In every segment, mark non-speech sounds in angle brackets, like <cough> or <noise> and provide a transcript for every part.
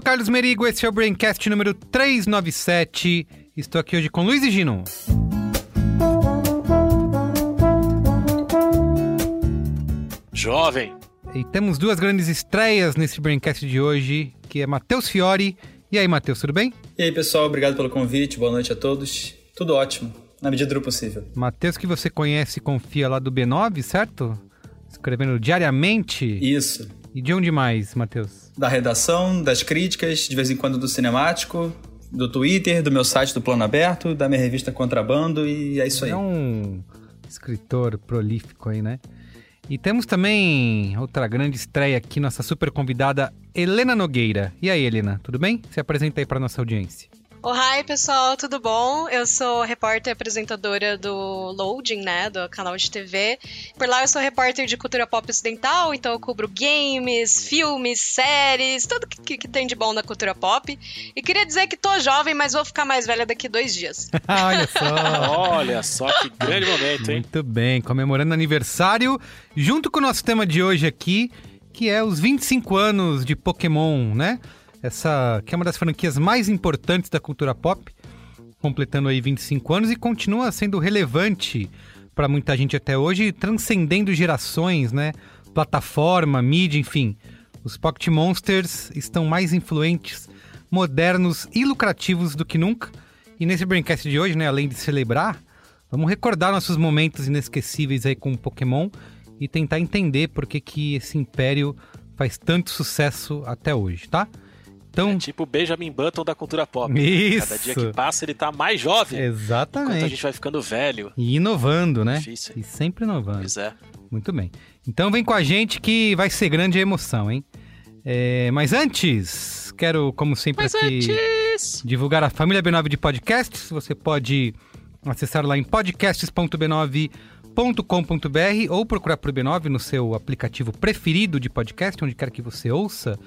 sou Carlos Merigo, esse é o Braincast número 397. Estou aqui hoje com Luiz e Gino. Jovem. E temos duas grandes estreias nesse Braincast de hoje, que é Matheus Fiore. E aí, Matheus, tudo bem? E aí, pessoal, obrigado pelo convite, boa noite a todos. Tudo ótimo, na medida do possível. Matheus que você conhece e confia lá do B9, certo? Escrevendo diariamente. Isso. E de onde mais, Matheus? Da redação, das críticas, de vez em quando do cinemático, do Twitter, do meu site do Plano Aberto, da minha revista Contrabando e é isso aí. É um escritor prolífico aí, né? E temos também outra grande estreia aqui, nossa super convidada Helena Nogueira. E aí, Helena, tudo bem? Se apresenta aí para nossa audiência. Olá, pessoal, tudo bom? Eu sou repórter e apresentadora do Loading, né, do canal de TV. Por lá eu sou repórter de cultura pop ocidental, então eu cubro games, filmes, séries, tudo que, que tem de bom na cultura pop. E queria dizer que tô jovem, mas vou ficar mais velha daqui dois dias. <laughs> Olha só! Olha só que grande momento, hein? Muito bem, comemorando aniversário, junto com o nosso tema de hoje aqui, que é os 25 anos de Pokémon, né? Essa que é uma das franquias mais importantes da cultura pop, completando aí 25 anos e continua sendo relevante para muita gente até hoje, transcendendo gerações, né? Plataforma, mídia, enfim. Os Pocket Monsters estão mais influentes, modernos e lucrativos do que nunca. E nesse Braincast de hoje, né, além de celebrar, vamos recordar nossos momentos inesquecíveis aí com o Pokémon e tentar entender por que, que esse império faz tanto sucesso até hoje, tá? Então, É tipo o Benjamin Button da cultura pop. Isso. Cada dia que passa ele tá mais jovem. Enquanto a exatamente. gente vai ficando velho. E inovando, né? Difícil. E sempre inovando. Pois é. Muito bem. Então vem com a gente que vai ser grande a emoção, hein? É, mas antes, quero, como sempre, Mas aqui antes... divulgar a família B9 de podcasts. Você pode acessar lá em podcasts.b9.com.br ou procurar por B9 no seu aplicativo preferido de podcast, onde quer que você ouça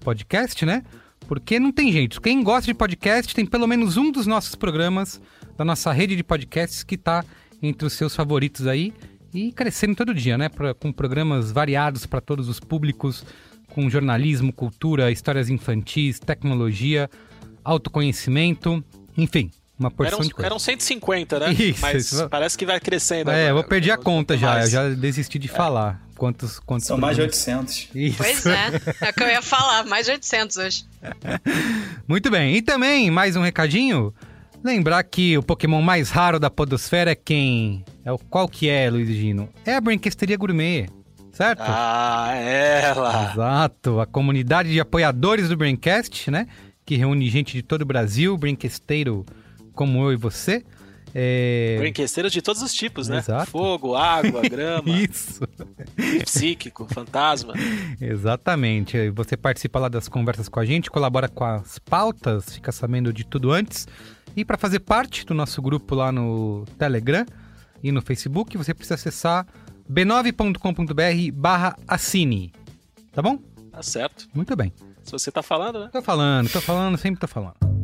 podcast, né? Porque não tem jeito. Quem gosta de podcast tem pelo menos um dos nossos programas da nossa rede de podcasts que está entre os seus favoritos aí e crescendo todo dia, né? Pra- com programas variados para todos os públicos, com jornalismo, cultura, histórias infantis, tecnologia, autoconhecimento, enfim, uma porção Eram, de coisas. eram 150, né? Isso, Mas isso. parece que vai crescendo. É, eu agora. vou perder a conta já, eu Mais. já desisti de falar quantos quantos São mais de programas. 800. Isso. Pois é, é o que eu ia falar, mais de 800 hoje. <laughs> Muito bem. E também, mais um recadinho. Lembrar que o Pokémon mais raro da podosfera é quem? É o qual que é, Luiz Gino? É a Brinquesteria Gourmet, certo? Ah, ela! Exato, a comunidade de apoiadores do Braincast, né? Que reúne gente de todo o Brasil, brinquesteiro como eu e você. É... De todos os tipos, né? Exato. Fogo, água, grama, <laughs> Isso, psíquico, fantasma. exatamente. Você participa lá das conversas com a gente, colabora com as pautas, fica sabendo de tudo antes. E para fazer parte do nosso grupo lá no Telegram e no Facebook, você precisa acessar b9.com.br barra assine. Tá bom? Tá certo. Muito bem. Se você tá falando, né? Tô falando, tô falando, sempre tô falando.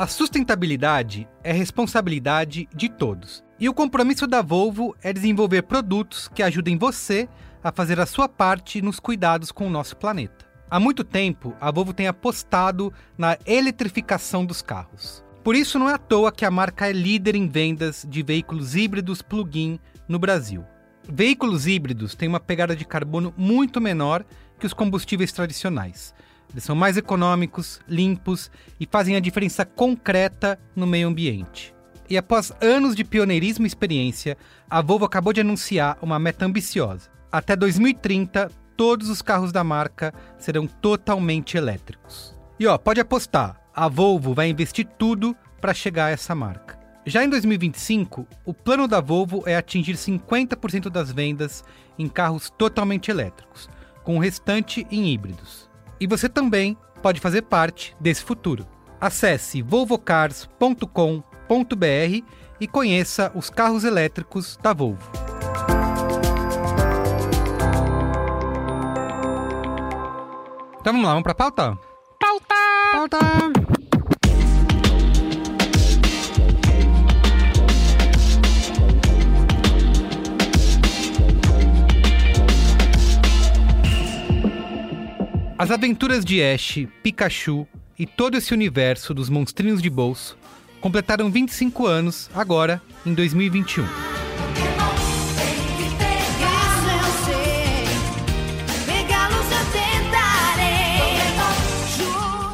A sustentabilidade é responsabilidade de todos. E o compromisso da Volvo é desenvolver produtos que ajudem você a fazer a sua parte nos cuidados com o nosso planeta. Há muito tempo, a Volvo tem apostado na eletrificação dos carros. Por isso, não é à toa que a marca é líder em vendas de veículos híbridos plug-in no Brasil. Veículos híbridos têm uma pegada de carbono muito menor que os combustíveis tradicionais. Eles são mais econômicos, limpos e fazem a diferença concreta no meio ambiente. E após anos de pioneirismo e experiência, a Volvo acabou de anunciar uma meta ambiciosa. Até 2030, todos os carros da marca serão totalmente elétricos. E ó, pode apostar, a Volvo vai investir tudo para chegar a essa marca. Já em 2025, o plano da Volvo é atingir 50% das vendas em carros totalmente elétricos, com o restante em híbridos. E você também pode fazer parte desse futuro. Acesse volvocars.com.br e conheça os carros elétricos da Volvo. Então vamos lá, vamos para a pauta? Pauta! Pauta! As aventuras de Ash, Pikachu e todo esse universo dos monstrinhos de bolso completaram 25 anos agora, em 2021.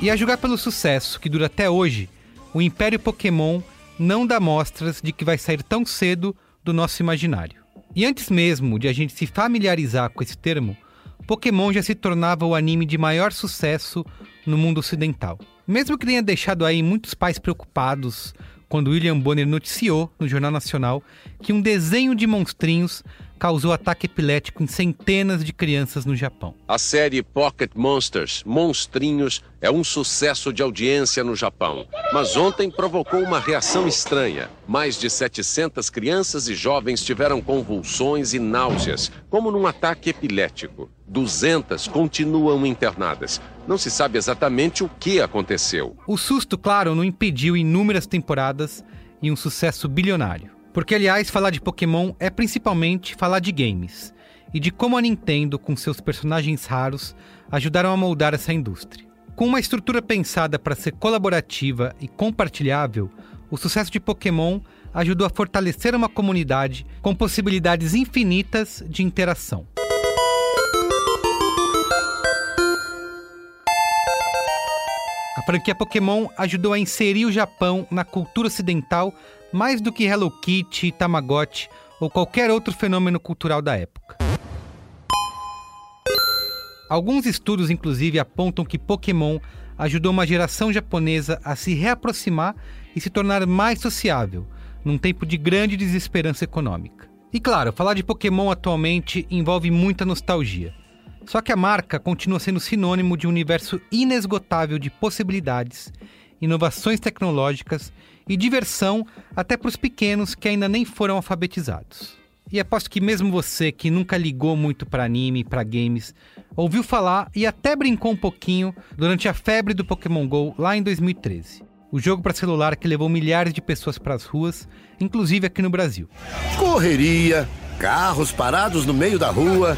E a julgar pelo sucesso que dura até hoje, o Império Pokémon não dá mostras de que vai sair tão cedo do nosso imaginário. E antes mesmo de a gente se familiarizar com esse termo, Pokémon já se tornava o anime de maior sucesso no mundo ocidental. Mesmo que tenha deixado aí muitos pais preocupados quando William Bonner noticiou no Jornal Nacional que um desenho de monstrinhos causou ataque epilético em centenas de crianças no Japão. A série Pocket Monsters, Monstrinhos, é um sucesso de audiência no Japão. Mas ontem provocou uma reação estranha. Mais de 700 crianças e jovens tiveram convulsões e náuseas, como num ataque epilético. 200 continuam internadas. Não se sabe exatamente o que aconteceu. O susto, claro, não impediu inúmeras temporadas e um sucesso bilionário. Porque, aliás, falar de Pokémon é principalmente falar de games e de como a Nintendo, com seus personagens raros, ajudaram a moldar essa indústria. Com uma estrutura pensada para ser colaborativa e compartilhável, o sucesso de Pokémon ajudou a fortalecer uma comunidade com possibilidades infinitas de interação. A franquia Pokémon ajudou a inserir o Japão na cultura ocidental mais do que Hello Kitty, Tamagotchi ou qualquer outro fenômeno cultural da época. Alguns estudos, inclusive, apontam que Pokémon ajudou uma geração japonesa a se reaproximar e se tornar mais sociável, num tempo de grande desesperança econômica. E claro, falar de Pokémon atualmente envolve muita nostalgia. Só que a marca continua sendo sinônimo de um universo inesgotável de possibilidades, inovações tecnológicas e diversão até para os pequenos que ainda nem foram alfabetizados. E aposto que mesmo você que nunca ligou muito para anime, para games, ouviu falar e até brincou um pouquinho durante a febre do Pokémon Go lá em 2013. O jogo para celular que levou milhares de pessoas para as ruas, inclusive aqui no Brasil. Correria, carros parados no meio da rua.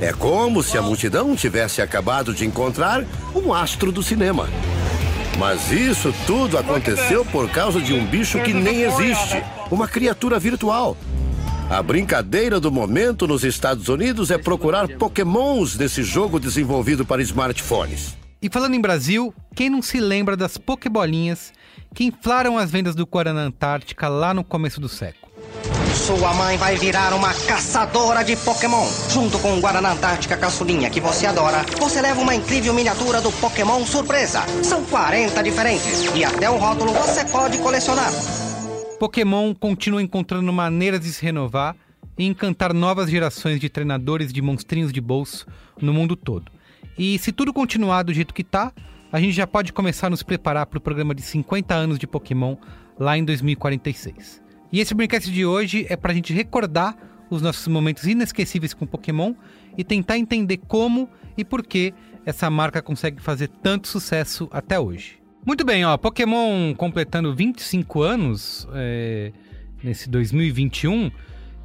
É como se a multidão tivesse acabado de encontrar um astro do cinema. Mas isso tudo aconteceu por causa de um bicho que nem existe uma criatura virtual. A brincadeira do momento nos Estados Unidos é procurar pokémons desse jogo desenvolvido para smartphones. E falando em Brasil, quem não se lembra das pokebolinhas que inflaram as vendas do Guaraná Antártica lá no começo do século? Sua mãe vai virar uma caçadora de Pokémon. Junto com o Guaraná Antártica Caçulinha que você adora, você leva uma incrível miniatura do Pokémon Surpresa. São 40 diferentes e até o rótulo você pode colecionar. Pokémon continua encontrando maneiras de se renovar e encantar novas gerações de treinadores de monstrinhos de bolso no mundo todo. E se tudo continuar do jeito que tá, a gente já pode começar a nos preparar para o programa de 50 anos de Pokémon lá em 2046. E esse Brincast de hoje é para a gente recordar os nossos momentos inesquecíveis com Pokémon e tentar entender como e por que essa marca consegue fazer tanto sucesso até hoje. Muito bem, ó, Pokémon completando 25 anos é, nesse 2021.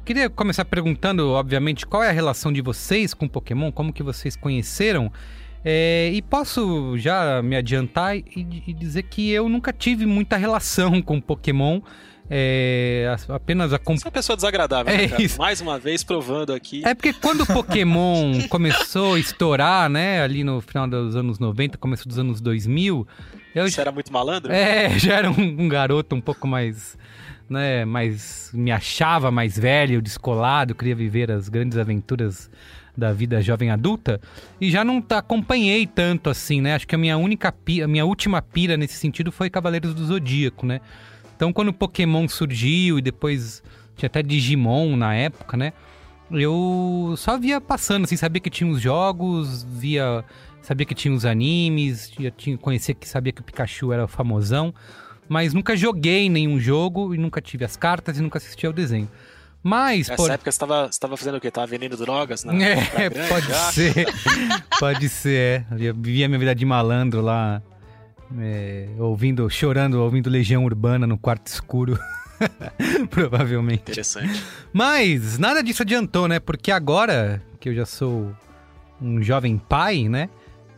Queria começar perguntando, obviamente, qual é a relação de vocês com Pokémon, como que vocês conheceram. É, e posso já me adiantar e, e, dizer que eu nunca tive muita <laughs> relação com Pokémon. É, as- apenas a Você é uma pessoa desagradável, É né, cara? isso. Mais uma vez provando aqui. É porque quando o Pokémon <laughs> começou a estourar, né, ali no final dos anos 90, começo dos anos 2000, eu Você era muito malandro? é, <laughs> já era um, um garoto um pouco mais, né, mais me achava mais velho, descolado, queria viver as grandes aventuras da vida jovem adulta e já não acompanhei tanto assim, né? Acho que a minha única pira, a minha última pira nesse sentido foi Cavaleiros do Zodíaco, né? Então quando o Pokémon surgiu e depois tinha até Digimon na época, né? Eu só via passando, assim, sabia que tinha os jogos, via, sabia que tinha os animes, tinha conhecia que sabia que o Pikachu era famosão, mas nunca joguei nenhum jogo e nunca tive as cartas e nunca assisti ao desenho. Mas, Nessa por... época você tava, você tava fazendo o quê? Tava vendendo drogas na, na É, pode ser. <laughs> pode ser, é. Eu vivia minha vida de malandro lá, é, ouvindo, chorando, ouvindo Legião Urbana no quarto escuro. <laughs> Provavelmente. Interessante. Mas nada disso adiantou, né? Porque agora que eu já sou um jovem pai, né?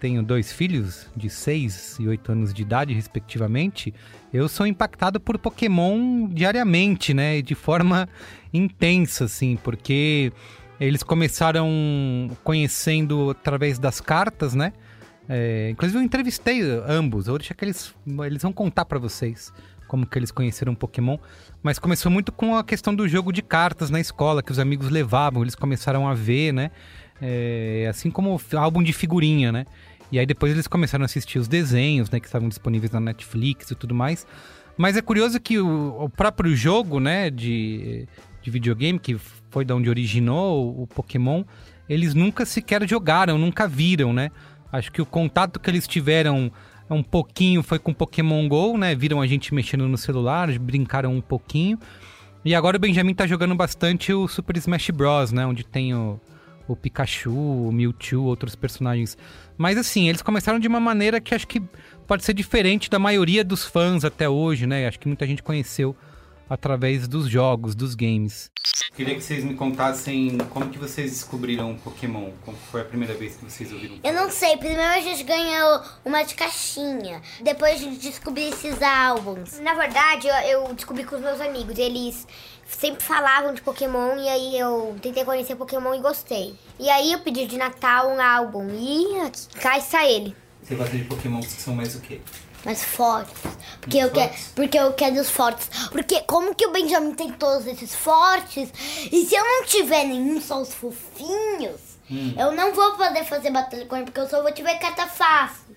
Tenho dois filhos de 6 e 8 anos de idade, respectivamente. Eu sou impactado por Pokémon diariamente, né? E de forma intensa, assim, porque eles começaram conhecendo através das cartas, né? É, inclusive eu entrevistei ambos, eu vou deixar que eles, eles vão contar pra vocês como que eles conheceram Pokémon, mas começou muito com a questão do jogo de cartas na escola, que os amigos levavam, eles começaram a ver, né? É, assim como álbum de figurinha, né? E aí depois eles começaram a assistir os desenhos, né? Que estavam disponíveis na Netflix e tudo mais. Mas é curioso que o, o próprio jogo, né? De, de videogame, que foi da onde originou o, o Pokémon, eles nunca sequer jogaram, nunca viram, né? Acho que o contato que eles tiveram um pouquinho foi com Pokémon GO, né? Viram a gente mexendo no celular, brincaram um pouquinho. E agora o Benjamin tá jogando bastante o Super Smash Bros, né? Onde tem o, o Pikachu, o Mewtwo, outros personagens. Mas assim, eles começaram de uma maneira que acho que pode ser diferente da maioria dos fãs até hoje, né? Acho que muita gente conheceu através dos jogos, dos games. Queria que vocês me contassem como que vocês descobriram o Pokémon, como foi a primeira vez que vocês ouviram. Eu não sei, primeiro a gente ganhou uma de caixinha, depois a gente descobriu esses álbuns. Na verdade, eu, eu descobri com os meus amigos, eles sempre falavam de Pokémon e aí eu tentei conhecer Pokémon e gostei. E aí eu pedi de Natal um álbum e aqui, cá está ele. Você gosta de Pokémon que são mais o quê? Mais fortes. Porque eu, quero, porque eu quero os fortes. Porque como que o Benjamin tem todos esses fortes? E se eu não tiver nenhum, só os fofinhos, hum. eu não vou poder fazer batalha com ele, porque eu só vou tiver carta fácil.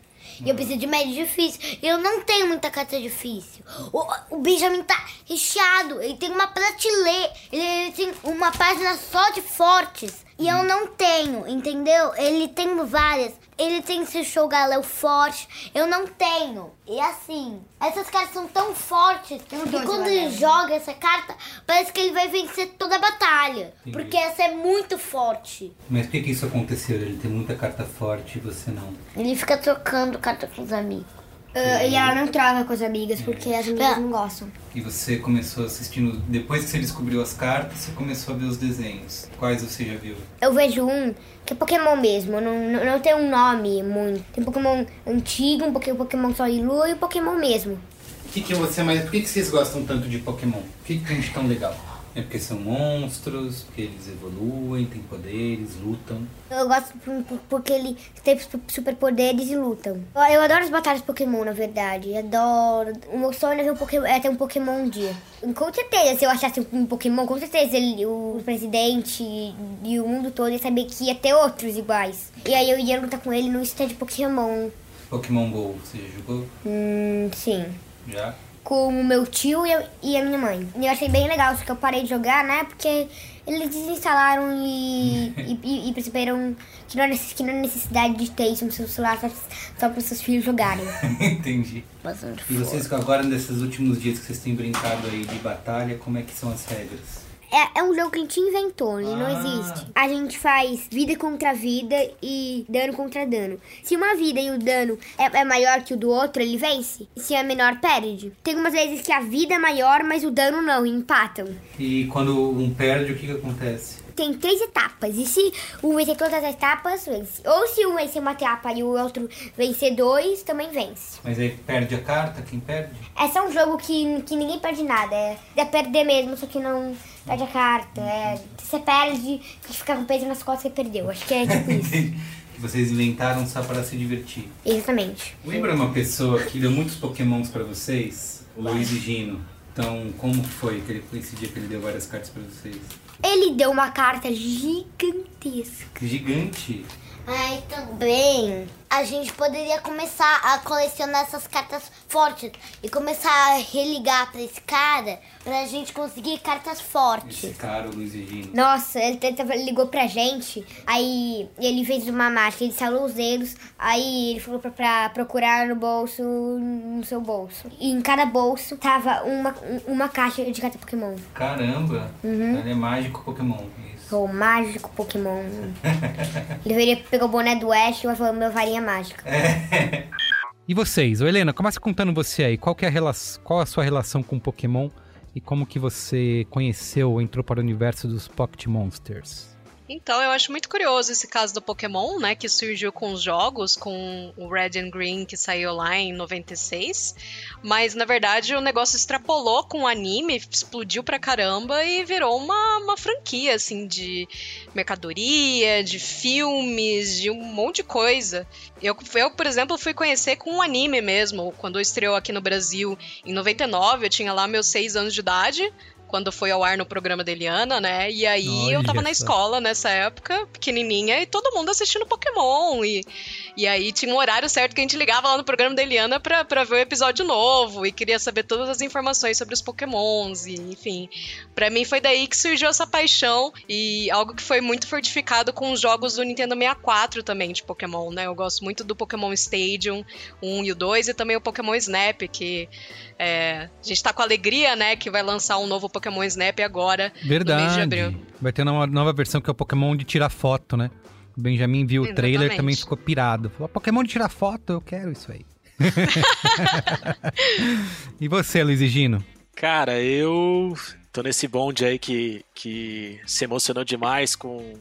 E eu preciso de médio difícil. E eu não tenho muita carta difícil. O, o Benjamin tá recheado. Ele tem uma prateleira. Ele, ele tem uma página só de fortes. E eu não tenho, entendeu? Ele tem várias. Ele tem esse show galão forte. Eu não tenho. E assim, essas cartas são tão fortes que quando ele joga essa carta, parece que ele vai vencer toda a batalha. Entendi. Porque essa é muito forte. Mas por que, que isso aconteceu? Ele tem muita carta forte e você não? Ele fica trocando carta com os amigos. Uh, e ela não troca com as amigas, porque as amigas não gostam. E você começou assistindo, depois que você descobriu as cartas, você começou a ver os desenhos. Quais você já viu? Eu vejo um que é Pokémon mesmo, não, não, não tem um nome muito. Tem Pokémon antigo, um Pokémon Sol e Lua e um Pokémon mesmo. O que, que você mais. Por que, que vocês gostam tanto de Pokémon? O que, que tem de tão legal? É porque são monstros, porque eles evoluem, têm poderes, lutam. Eu gosto porque ele tem superpoderes e lutam. Eu adoro as batalhas Pokémon, na verdade. Adoro. O meu sonho é, ver um Pokémon, é ter um Pokémon um dia. Com certeza, se eu achasse um Pokémon, com certeza ele, o presidente e o mundo todo ia saber que ia ter outros iguais. E aí eu ia lutar com ele no stand Pokémon. Pokémon GO, você já jogou? Hum, sim. Já? Com o meu tio e a, e a minha mãe. E eu achei bem legal, só que eu parei de jogar, né? Porque eles desinstalaram e, e, e, perceberam que não, é necess, que não é necessidade de ter isso no seu celular só, só para os seus filhos jogarem. <laughs> Entendi. Bastante e vocês agora, nesses últimos dias que vocês têm brincado aí de batalha, como é que são as regras? É, é um jogo que a gente inventou, ele ah. não existe. A gente faz vida contra vida e dano contra dano. Se uma vida e o dano é, é, maior que o do outro, ele vence. Se é menor, perde. Tem umas vezes que a vida é maior, mas o dano não, empatam. E quando um perde, o que, que acontece? tem três etapas. E se um vencer todas as etapas, vence. Ou se um vencer uma etapa e o outro vencer dois, também vence. Mas aí perde a carta, quem perde? É só um jogo que, que ninguém perde nada. É, é perder mesmo, só que não perde a carta. É, você perde, ficar com peso nas costas que perdeu. Acho que é tipo <laughs> isso. que vocês inventaram só para se divertir. Exatamente. Lembra uma pessoa que deu muitos pokémons para vocês? O Luiz e Gino. Então, como foi que ele, esse dia que ele deu várias cartas para vocês? Ele deu uma carta gigantesca. Gigante? Ai, também. A gente poderia começar a colecionar essas cartas fortes e começar a religar pra esse cara pra gente conseguir cartas fortes. Esse cara, o Luiz e Gino. Nossa, ele tenta- ligou pra gente, aí ele fez uma mágica, ele salou os dedos, aí ele falou pra, pra procurar no bolso, no seu bolso. E em cada bolso tava uma, um- uma caixa de carta Pokémon. Caramba! Uhum. Ele é mágico Pokémon. Isso. O mágico Pokémon. ele veio pegar o boné do Ash e falou meu varinha mágica. <laughs> E vocês? Ô, Helena, começa contando você aí. Qual, que é a rela- qual a sua relação com Pokémon e como que você conheceu ou entrou para o universo dos Pocket Monsters? Então, eu acho muito curioso esse caso do Pokémon, né, que surgiu com os jogos, com o Red and Green que saiu lá em 96, mas na verdade o negócio extrapolou com o anime, explodiu pra caramba e virou uma, uma franquia, assim, de mercadoria, de filmes, de um monte de coisa. Eu, eu, por exemplo, fui conhecer com um anime mesmo, quando estreou aqui no Brasil em 99, eu tinha lá meus seis anos de idade, quando foi ao ar no programa da Eliana, né? E aí eu tava Olha na escola nessa época, pequenininha, e todo mundo assistindo Pokémon. E, e aí tinha um horário certo que a gente ligava lá no programa da Eliana pra, pra ver o episódio novo e queria saber todas as informações sobre os Pokémons. E, enfim, pra mim foi daí que surgiu essa paixão e algo que foi muito fortificado com os jogos do Nintendo 64 também de Pokémon, né? Eu gosto muito do Pokémon Stadium 1 e o 2 e também o Pokémon Snap, que é, a gente tá com alegria, né, que vai lançar um novo Pokémon Snap agora, no mês de Verdade. abril. Vai ter uma nova versão que é o Pokémon de tirar foto, né? O Benjamin viu o trailer Exatamente. também ficou pirado. Falou, Pokémon de tirar foto, eu quero isso aí. <laughs> e você, Luiz e Gino? Cara, eu tô nesse bonde aí que, que se emocionou demais com,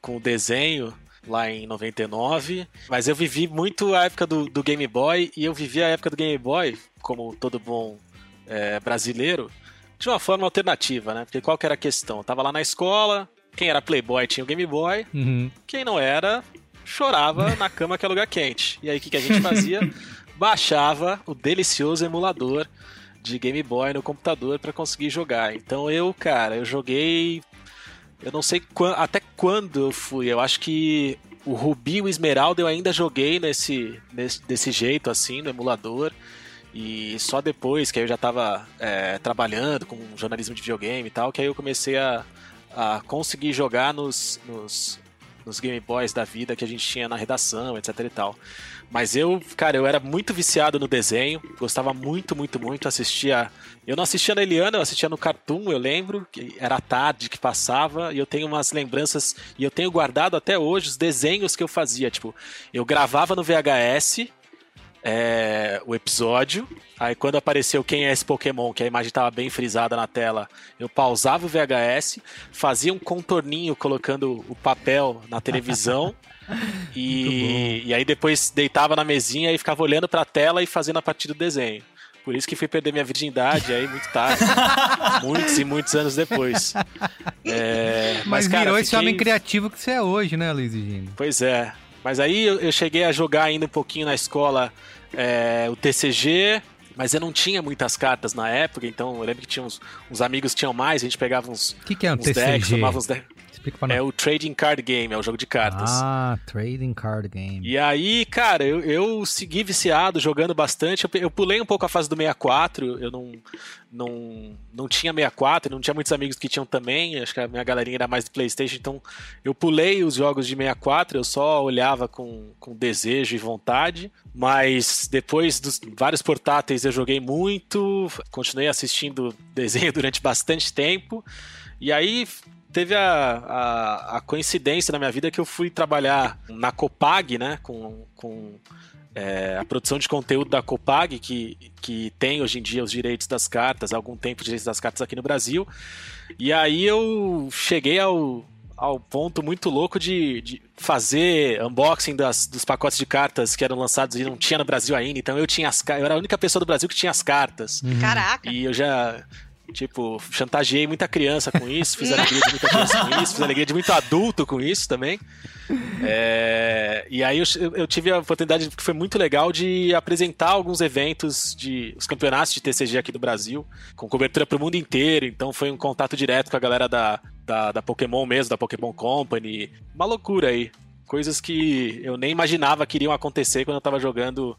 com o desenho lá em 99. Mas eu vivi muito a época do, do Game Boy e eu vivi a época do Game Boy, como todo bom é, brasileiro, de uma forma alternativa, né? Porque qual que era a questão? Eu tava lá na escola, quem era Playboy tinha o Game Boy, Uhum. quem não era, chorava na cama que é lugar quente. E aí o que, que a gente fazia? <laughs> Baixava o delicioso emulador de Game Boy no computador para conseguir jogar. Então eu, cara, eu joguei. Eu não sei até quando eu fui. Eu acho que o Rubi e o Esmeralda eu ainda joguei nesse, nesse desse jeito, assim, no emulador. E só depois que aí eu já tava é, trabalhando com jornalismo de videogame e tal, que aí eu comecei a, a conseguir jogar nos, nos, nos Game Boys da vida que a gente tinha na redação, etc e tal. Mas eu, cara, eu era muito viciado no desenho, gostava muito, muito, muito, assistia... Eu não assistia na Eliana, eu assistia no Cartoon, eu lembro, que era tarde que passava, e eu tenho umas lembranças, e eu tenho guardado até hoje os desenhos que eu fazia, tipo, eu gravava no VHS, é, o episódio. Aí quando apareceu quem é esse Pokémon, que a imagem estava bem frisada na tela, eu pausava o VHS, fazia um contorninho colocando o papel na televisão. <laughs> e, e aí depois deitava na mesinha e ficava olhando para a tela e fazendo a partir do desenho. Por isso que fui perder minha virgindade aí muito tarde. <laughs> muitos e muitos anos depois. É, Mas, cara, virou esse fiquei- homem criativo que você é hoje, né, Luiz Gino? Pois é. Mas aí eu, eu cheguei a jogar ainda um pouquinho na escola é, o TCG, mas eu não tinha muitas cartas na época, então eu lembro que tinha uns, uns amigos que tinham mais, a gente pegava uns, que, que é um uns decks, TCG? tomava uns decks. Explica pra nós. É o Trading Card Game, é o jogo de cartas. Ah, Trading Card Game. E aí, cara, eu, eu segui viciado, jogando bastante. Eu, eu pulei um pouco a fase do 64. Eu não, não, não tinha 64, não tinha muitos amigos que tinham também. Acho que a minha galerinha era mais do PlayStation. Então, eu pulei os jogos de 64. Eu só olhava com, com desejo e vontade. Mas depois dos vários portáteis, eu joguei muito. Continuei assistindo desenho <laughs> durante bastante tempo. E aí teve a, a, a coincidência na minha vida que eu fui trabalhar na Copag, né? Com, com é, a produção de conteúdo da Copag, que, que tem hoje em dia os direitos das cartas, há algum tempo os direitos das cartas aqui no Brasil. E aí eu cheguei ao, ao ponto muito louco de, de fazer unboxing das, dos pacotes de cartas que eram lançados e não tinha no Brasil ainda. Então eu tinha as eu era a única pessoa do Brasil que tinha as cartas. Caraca. E eu já Tipo, chantageei muita criança com isso, fiz alegria de muita criança com isso, fiz alegria de muito adulto com isso também. É, e aí eu, eu, tive a oportunidade, que foi muito legal, de apresentar alguns eventos de os campeonatos de TCG aqui do Brasil, com cobertura para o mundo inteiro. Então foi um contato direto com a galera da, da, da Pokémon mesmo, da Pokémon Company. Uma loucura aí. Coisas que eu nem imaginava que iriam acontecer quando eu tava jogando,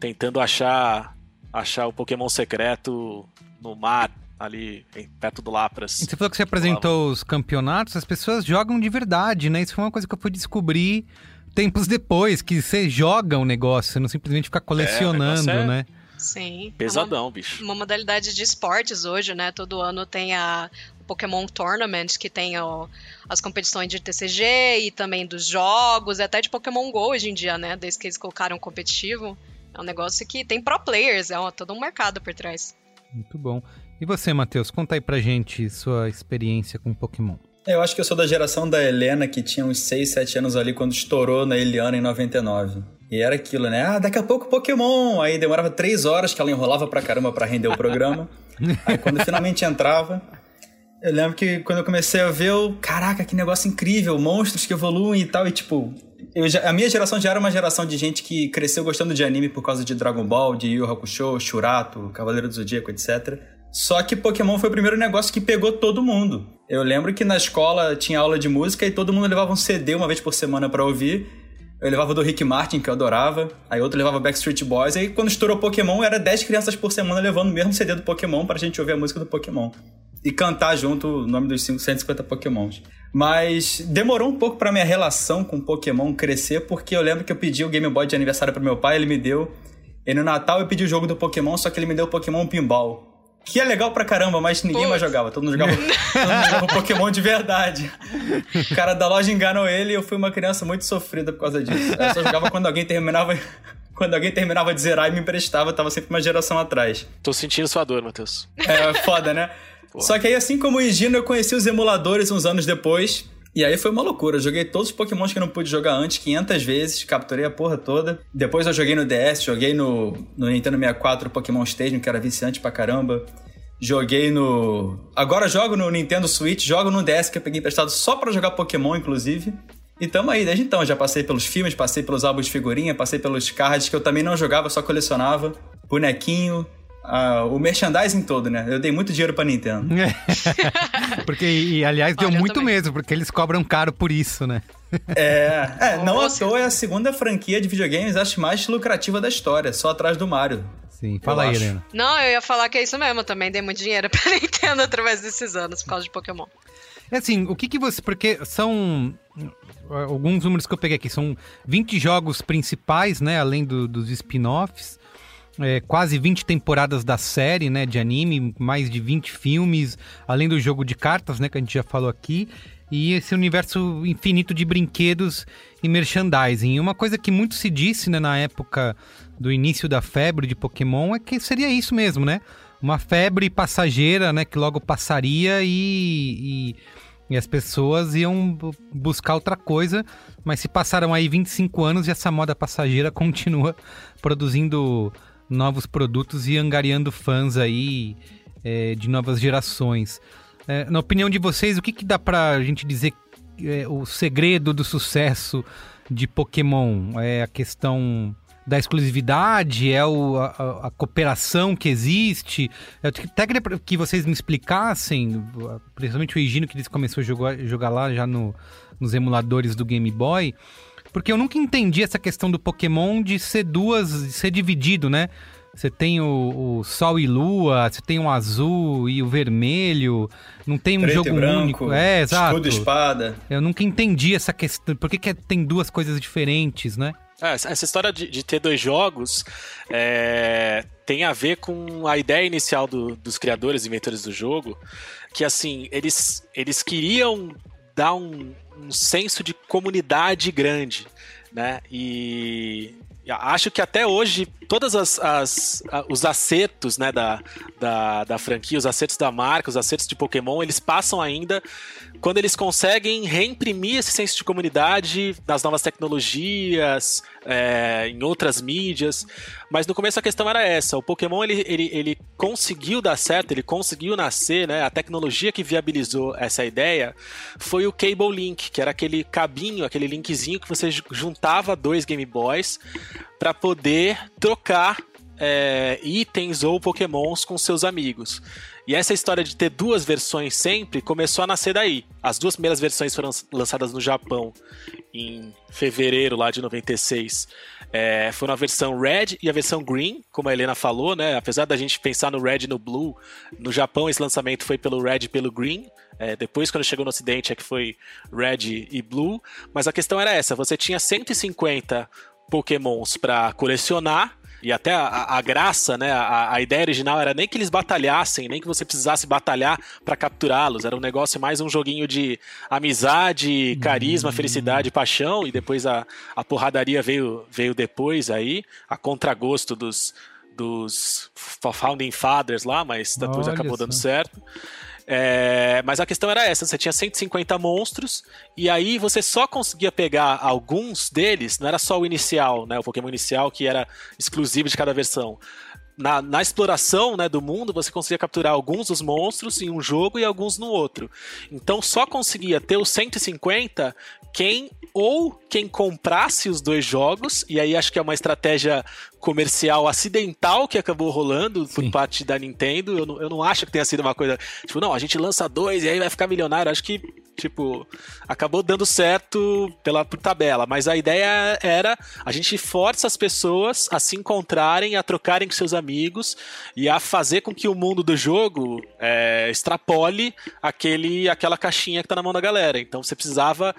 tentando achar achar o Pokémon secreto no mar, ali perto do Lapras. Você falou que você apresentou os campeonatos, as pessoas jogam de verdade, né? Isso foi uma coisa que eu fui descobrir tempos depois, que você joga o um negócio, você não simplesmente fica colecionando, é, é... né? Sim. Pesadão, é uma, bicho. Uma modalidade de esportes hoje, né? Todo ano tem a Pokémon Tournament, que tem ó, as competições de TCG e também dos jogos, e até de Pokémon GO hoje em dia, né? Desde que eles colocaram competitivo. É um negócio que tem pro players, é ó, todo um mercado por trás. Muito bom. E você, Matheus, conta aí pra gente sua experiência com Pokémon. Eu acho que eu sou da geração da Helena, que tinha uns 6, 7 anos ali quando estourou na Eliana em 99. E era aquilo, né? Ah, daqui a pouco Pokémon! Aí demorava 3 horas que ela enrolava pra caramba pra render o programa. <laughs> aí quando finalmente entrava, eu lembro que quando eu comecei a ver, eu, caraca, que negócio incrível, monstros que evoluem e tal, e tipo, já, a minha geração já era uma geração de gente que cresceu gostando de anime por causa de Dragon Ball, de Yu Hakusho, Shurato, Cavaleiro do Zodíaco, etc. Só que Pokémon foi o primeiro negócio que pegou todo mundo. Eu lembro que na escola tinha aula de música e todo mundo levava um CD uma vez por semana para ouvir. Eu levava do Rick Martin, que eu adorava. Aí outro levava Backstreet Boys. Aí quando estourou Pokémon, era 10 crianças por semana levando o mesmo CD do Pokémon pra gente ouvir a música do Pokémon. E cantar junto o nome dos 150 Pokémons. Mas demorou um pouco pra minha relação com Pokémon crescer, porque eu lembro que eu pedi o Game Boy de aniversário pro meu pai, ele me deu. E no Natal eu pedi o jogo do Pokémon, só que ele me deu o Pokémon Pinball. Que é legal pra caramba, mas ninguém mais jogava. Todo mundo jogava, <laughs> todo mundo jogava Pokémon de verdade. O cara da loja enganou ele e eu fui uma criança muito sofrida por causa disso. Eu só jogava quando alguém terminava. <laughs> Quando alguém terminava de zerar e me emprestava, tava sempre uma geração atrás. Tô sentindo sua dor, Matheus. É, foda, né? Só que aí, assim como o Higino, eu conheci os emuladores uns anos depois. E aí foi uma loucura. Eu joguei todos os Pokémons que eu não pude jogar antes, 500 vezes, capturei a porra toda. Depois eu joguei no DS, joguei no, no Nintendo 64 Pokémon Stadium, que era viciante pra caramba. Joguei no. Agora jogo no Nintendo Switch, jogo no DS que eu peguei emprestado só para jogar Pokémon, inclusive. E tamo aí desde então. Já passei pelos filmes, passei pelos álbuns de figurinha, passei pelos cards que eu também não jogava, só colecionava. Bonequinho, Uh, o merchandising todo, né? Eu dei muito dinheiro pra Nintendo. <laughs> porque, e aliás, deu Olha, muito mesmo, porque eles cobram caro por isso, né? é, <laughs> é não à toa é a segunda franquia de videogames, acho mais lucrativa da história, só atrás do Mario. Sim, fala aí, Helena. Não, eu ia falar que é isso mesmo, eu também dei muito dinheiro <laughs> pra Nintendo através desses anos, por causa de Pokémon. É assim, o que que você... Porque são... Alguns números que eu peguei aqui, são 20 jogos principais, né, além do, dos spin-offs é, quase 20 temporadas da série, né, de anime, mais de 20 filmes, além do jogo de cartas, né, que a gente já falou aqui, e esse universo infinito de brinquedos e merchandising. Uma coisa que muito se disse, né, na época do início da febre de Pokémon é que seria isso mesmo, né? Uma febre passageira, né, que logo passaria e, e, e as pessoas iam buscar outra coisa, mas se passaram aí 25 anos e essa moda passageira <laughs> continua produzindo novos produtos e angariando fãs aí é, de novas gerações. É, na opinião de vocês, o que, que dá pra gente dizer é, o segredo do sucesso de Pokémon? É a questão da exclusividade? É o, a, a, cooperação que existe? Eu até queria que vocês me explicassem, principalmente o Higino, que eles começou a jogar, jogar lá já no, nos emuladores do Game Boy. Porque eu nunca entendi essa questão do Pokémon de ser duas, de ser dividido, né? Você tem o, o, Sol e Lua, você tem o azul e o vermelho, não tem um Preto jogo e branco, único. É, exato. Escudo e espada. Eu nunca entendi essa questão. Por que, que tem duas coisas diferentes, né? É, essa história de, de, ter dois jogos é, tem a ver com a ideia inicial do, dos criadores, inventores do jogo, que assim, eles, eles queriam dar um, um senso de comunidade grande, né? E acho que até hoje todas as, as a, os acertos, né, da, da, da franquia, os acertos da marca, os acertos de Pokémon, eles passam ainda quando eles conseguem reimprimir esse senso de comunidade nas novas tecnologias, é, em outras mídias. Mas no começo a questão era essa: o Pokémon ele, ele, ele conseguiu dar certo, ele conseguiu nascer, né? A tecnologia que viabilizou essa ideia foi o Cable Link, que era aquele cabinho, aquele linkzinho que você juntava dois Game Boys para poder trocar é, itens ou Pokémons com seus amigos. E essa história de ter duas versões sempre começou a nascer daí. As duas primeiras versões foram lançadas no Japão em fevereiro lá de 96. É, foram a versão Red e a versão Green, como a Helena falou, né? Apesar da gente pensar no Red e no Blue, no Japão esse lançamento foi pelo Red e pelo Green. É, depois, quando chegou no Ocidente, é que foi Red e Blue. Mas a questão era essa: você tinha 150 Pokémons para colecionar e até a, a graça, né? A, a, ideia original era nem que eles batalhassem, nem que você precisasse batalhar para capturá-los. Era um negócio mais um joguinho de amizade, carisma, felicidade, paixão. E depois a, a porradaria veio, veio depois aí, a contragosto dos, dos Founding Fathers lá, mas depois Olha acabou dando certo. É, mas a questão era essa: você tinha 150 monstros, e aí você só conseguia pegar alguns deles, não era só o inicial, né? O Pokémon inicial que era exclusivo de cada versão. Na, na, exploração né, do mundo, você conseguia capturar alguns dos monstros em um jogo e alguns no outro. Então só conseguia ter os 150 quem ou quem comprasse os dois jogos, e aí acho que é uma estratégia comercial acidental que acabou rolando Sim. por parte da Nintendo. Eu não, eu não acho que tenha sido uma coisa, tipo, não, a gente lança dois e aí vai ficar milionário. Acho que, tipo, acabou dando certo pela por tabela, mas a ideia era a gente força as pessoas a se encontrarem, a trocarem com seus amigos e a fazer com que o mundo do jogo é, extrapole aquele, aquela caixinha que tá na mão da galera. Então você precisava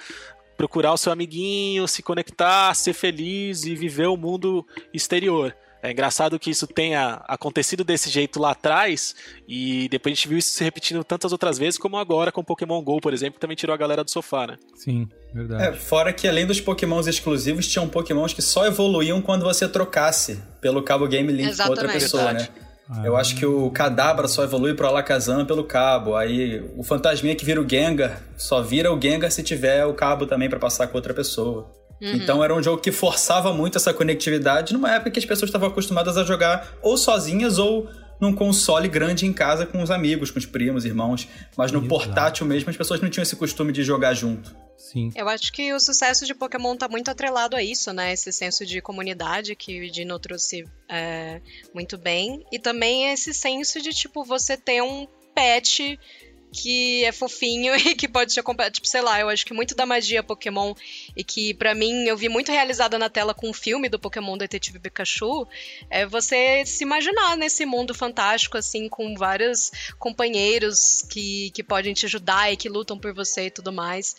procurar o seu amiguinho, se conectar, ser feliz e viver o mundo exterior. É engraçado que isso tenha acontecido desse jeito lá atrás e depois a gente viu isso se repetindo tantas outras vezes, como agora com Pokémon GO, por exemplo, que também tirou a galera do sofá, né? Sim, verdade. É, fora que além dos Pokémons exclusivos, tinham Pokémons que só evoluíam quando você trocasse pelo cabo Game Link Exatamente. com outra pessoa, né? verdade. né? Ah. Eu acho que o Kadabra só evolui pro Alakazam pelo cabo. Aí o Fantasminha que vira o Gengar só vira o Gengar se tiver o cabo também para passar com outra pessoa. Uhum. Então era um jogo que forçava muito essa conectividade numa época que as pessoas estavam acostumadas a jogar ou sozinhas ou num console grande em casa com os amigos, com os primos, irmãos. Mas no Exato. portátil mesmo as pessoas não tinham esse costume de jogar junto. Sim. Eu acho que o sucesso de Pokémon tá muito atrelado a isso, né? Esse senso de comunidade que o Dino trouxe é, muito bem. E também esse senso de, tipo, você ter um pet que é fofinho <laughs> e que pode ser completo. Tipo, sei lá, eu acho que muito da magia Pokémon e que para mim eu vi muito realizada na tela com o filme do Pokémon Detetive Pikachu é você se imaginar nesse mundo fantástico, assim, com vários companheiros que, que podem te ajudar e que lutam por você e tudo mais.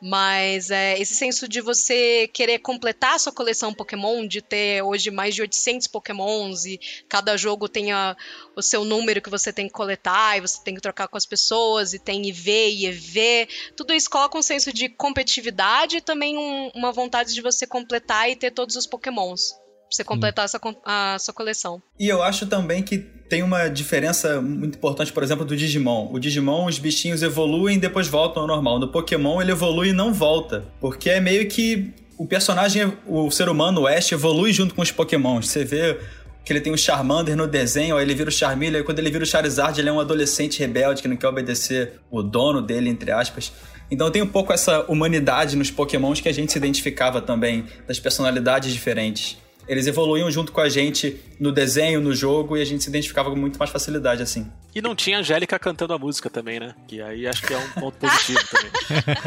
Mas é, esse senso de você querer completar a sua coleção Pokémon, de ter hoje mais de 800 Pokémons e cada jogo tenha o seu número que você tem que coletar e você tem que trocar com as pessoas e tem IV e EV, tudo isso coloca um senso de competitividade e também um, uma vontade de você completar e ter todos os Pokémons você completar essa, a sua coleção. E eu acho também que tem uma diferença muito importante, por exemplo, do Digimon. O Digimon, os bichinhos evoluem e depois voltam ao normal. No Pokémon, ele evolui e não volta. Porque é meio que o personagem, o ser humano, o Ash, evolui junto com os Pokémons. Você vê que ele tem o Charmander no desenho, aí ele vira o Charmeleon, e quando ele vira o Charizard, ele é um adolescente rebelde que não quer obedecer o dono dele, entre aspas. Então tem um pouco essa humanidade nos Pokémons que a gente se identificava também, das personalidades diferentes eles evoluíam junto com a gente no desenho, no jogo, e a gente se identificava com muito mais facilidade, assim. E não tinha Angélica cantando a música também, né? Que aí acho que é um ponto positivo também.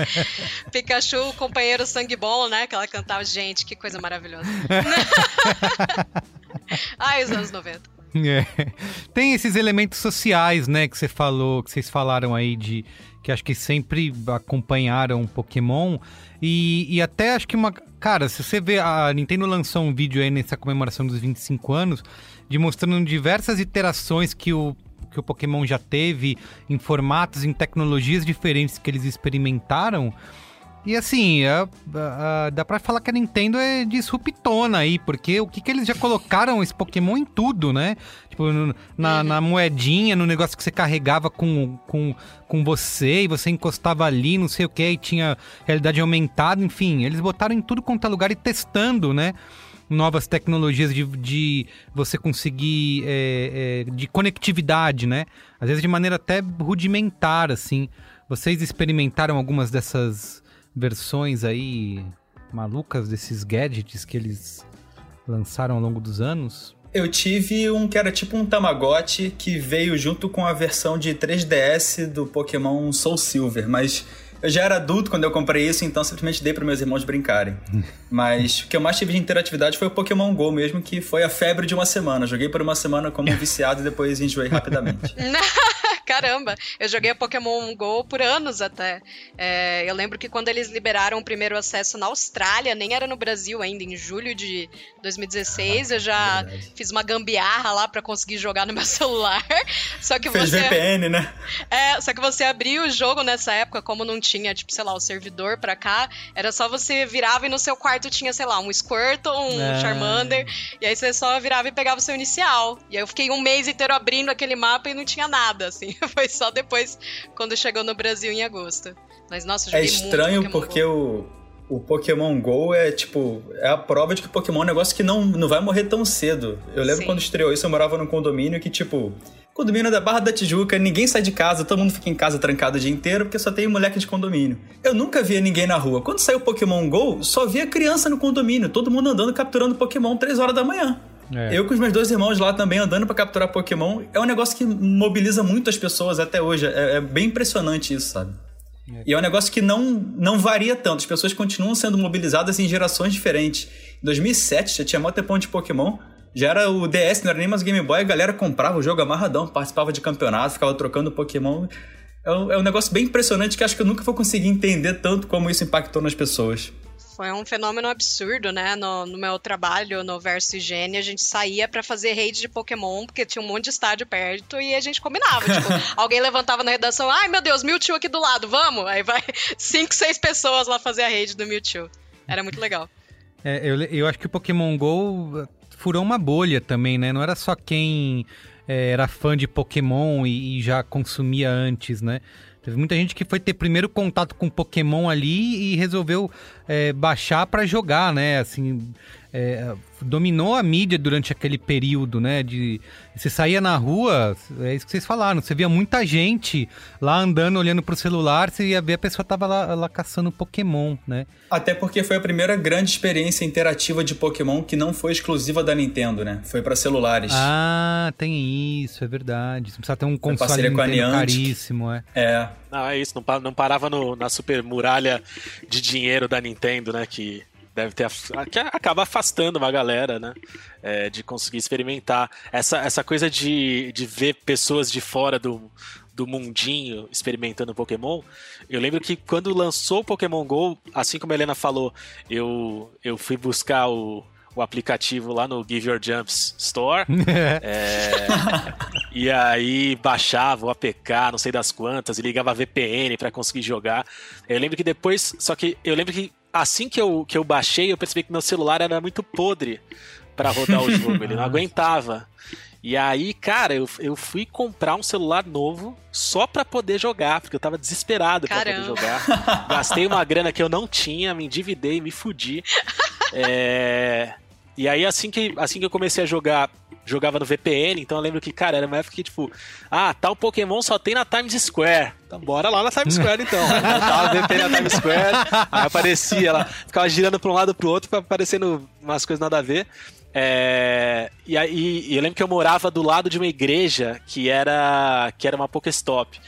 <laughs> Pikachu, companheiro sangue bom, né? Que ela cantava, gente, que coisa maravilhosa. <laughs> Ai, os anos 90. É. Tem esses elementos sociais, né, que você falou, que vocês falaram aí de que acho que sempre acompanharam Pokémon e, e até acho que uma Cara, se você vê, a Nintendo lançou um vídeo aí nessa comemoração dos 25 anos, de mostrando diversas iterações que o, que o Pokémon já teve, em formatos, em tecnologias diferentes que eles experimentaram. E assim, a- a- a- dá pra falar que a Nintendo é disruptona aí, porque o que, que eles já colocaram esse Pokémon em tudo, né? Tipo, no- na, na moedinha, no negócio que você carregava com, com, com você e você encostava ali, não sei o que, e tinha realidade aumentada, enfim, eles botaram em tudo quanto é lugar e testando, né? Novas tecnologias de, de você conseguir. é, é, de conectividade, né? Às vezes de maneira até rudimentar, assim. Vocês experimentaram algumas dessas versões aí malucas desses gadgets que eles lançaram ao longo dos anos? Eu tive um que era tipo um Tamagotchi que veio junto com a versão de 3DS do Pokémon Soul Silver, mas eu já era adulto quando eu comprei isso, então simplesmente dei para meus irmãos brincarem. <laughs> Mas o que eu mais tive de interatividade foi o Pokémon GO mesmo, que foi a febre de uma semana. Joguei por uma semana como um viciado e depois enjoei rapidamente. <laughs> Caramba, eu joguei Pokémon GO por anos até. É, eu lembro que quando eles liberaram o primeiro acesso na Austrália, nem era no Brasil ainda, em julho de 2016, eu já fiz uma gambiarra lá pra conseguir jogar no meu <laughs> celular. Só que Fez você. VPN, né? É, só que você abria o jogo nessa época, como não tinha, tipo, sei lá, o servidor pra cá, era só você virava e no seu quarto tinha, sei lá, um Squirtle, um Ah. Charmander, e aí você só virava e pegava o seu inicial. E aí eu fiquei um mês inteiro abrindo aquele mapa e não tinha nada, assim. <laughs> Foi só depois, quando chegou no Brasil em agosto. Mas, nossa, É joguei muito estranho porque Go. o, o Pokémon GO é tipo. É a prova de que o Pokémon é um negócio que não, não vai morrer tão cedo. Eu lembro Sim. quando estreou isso, eu morava num condomínio que, tipo. Condomínio da Barra da Tijuca, ninguém sai de casa, todo mundo fica em casa trancado o dia inteiro porque só tem moleque de condomínio. Eu nunca via ninguém na rua. Quando saiu o Pokémon GO, só via criança no condomínio, todo mundo andando capturando Pokémon 3 horas da manhã. É. Eu com os meus dois irmãos lá também andando pra capturar Pokémon. É um negócio que mobiliza muito as pessoas até hoje. É, é bem impressionante isso, sabe? E é um negócio que não, não varia tanto. As pessoas continuam sendo mobilizadas em gerações diferentes. Em 2007 já tinha mó tempão de Pokémon. Já era o DS, não era nem mais o Game Boy. A galera comprava o jogo amarradão, participava de campeonato, ficava trocando Pokémon. É um, é um negócio bem impressionante que acho que eu nunca vou conseguir entender tanto como isso impactou nas pessoas. Foi um fenômeno absurdo, né? No, no meu trabalho, no Verso Higiene, a gente saía pra fazer raid de Pokémon, porque tinha um monte de estádio perto e a gente combinava. tipo, <laughs> alguém levantava na redação, ai meu Deus, Mewtwo aqui do lado, vamos! Aí vai <laughs> cinco, seis pessoas lá fazer a raid do Mewtwo. Era muito legal. É, eu, eu acho que o Pokémon GO furou uma bolha também, né? Não era só quem é, era fã de Pokémon e, e já consumia antes, né? Teve muita gente que foi ter primeiro contato com Pokémon ali e resolveu é, baixar pra jogar, né? Assim, é, dominou a mídia durante aquele período, né? De você saía na rua, é isso que vocês falaram, você via muita gente lá andando, olhando pro celular, você ia ver a pessoa tava lá, lá caçando Pokémon, né? Até porque foi a primeira grande experiência interativa de Pokémon que não foi exclusiva da Nintendo, né? Foi pra celulares. Ah, tem isso, é verdade. Você precisa ter um console caríssimo, é. É. Não, é isso, não, não parava no- na super muralha de dinheiro da Nintendo, né? Que deve ter. que acaba afastando uma galera, né? é, de conseguir experimentar. Essa, essa coisa de, de ver pessoas de fora do, do mundinho experimentando Pokémon. Eu lembro que quando lançou o Pokémon GO, assim como a Helena falou, eu, eu fui buscar o. O aplicativo lá no Give Your Jumps Store. <laughs> É, e aí baixava o APK, não sei das quantas, e ligava VPN pra conseguir jogar. Eu lembro que depois. Só que eu lembro que assim que eu, que eu baixei, eu percebi que meu celular era muito podre pra rodar o <laughs> jogo. Ele não aguentava. E aí, cara, eu, eu fui comprar um celular novo só pra poder jogar, porque eu tava desesperado pra poder jogar. Gastei uma grana que eu não tinha, me endividei, me fudi. <laughs> É, E aí, assim que, assim que eu comecei a jogar, jogava no VPN, então eu lembro que, cara, era uma época que, tipo, ah, tal Pokémon só tem na Times Square. Então bora lá na Times Square, então. <laughs> O VPN na Times Square, aí aparecia ela, ficava girando pra um lado pro outro, aparecendo umas coisas nada a ver. É, e aí eu lembro que eu morava do lado de uma igreja que era que era uma Pokéstop.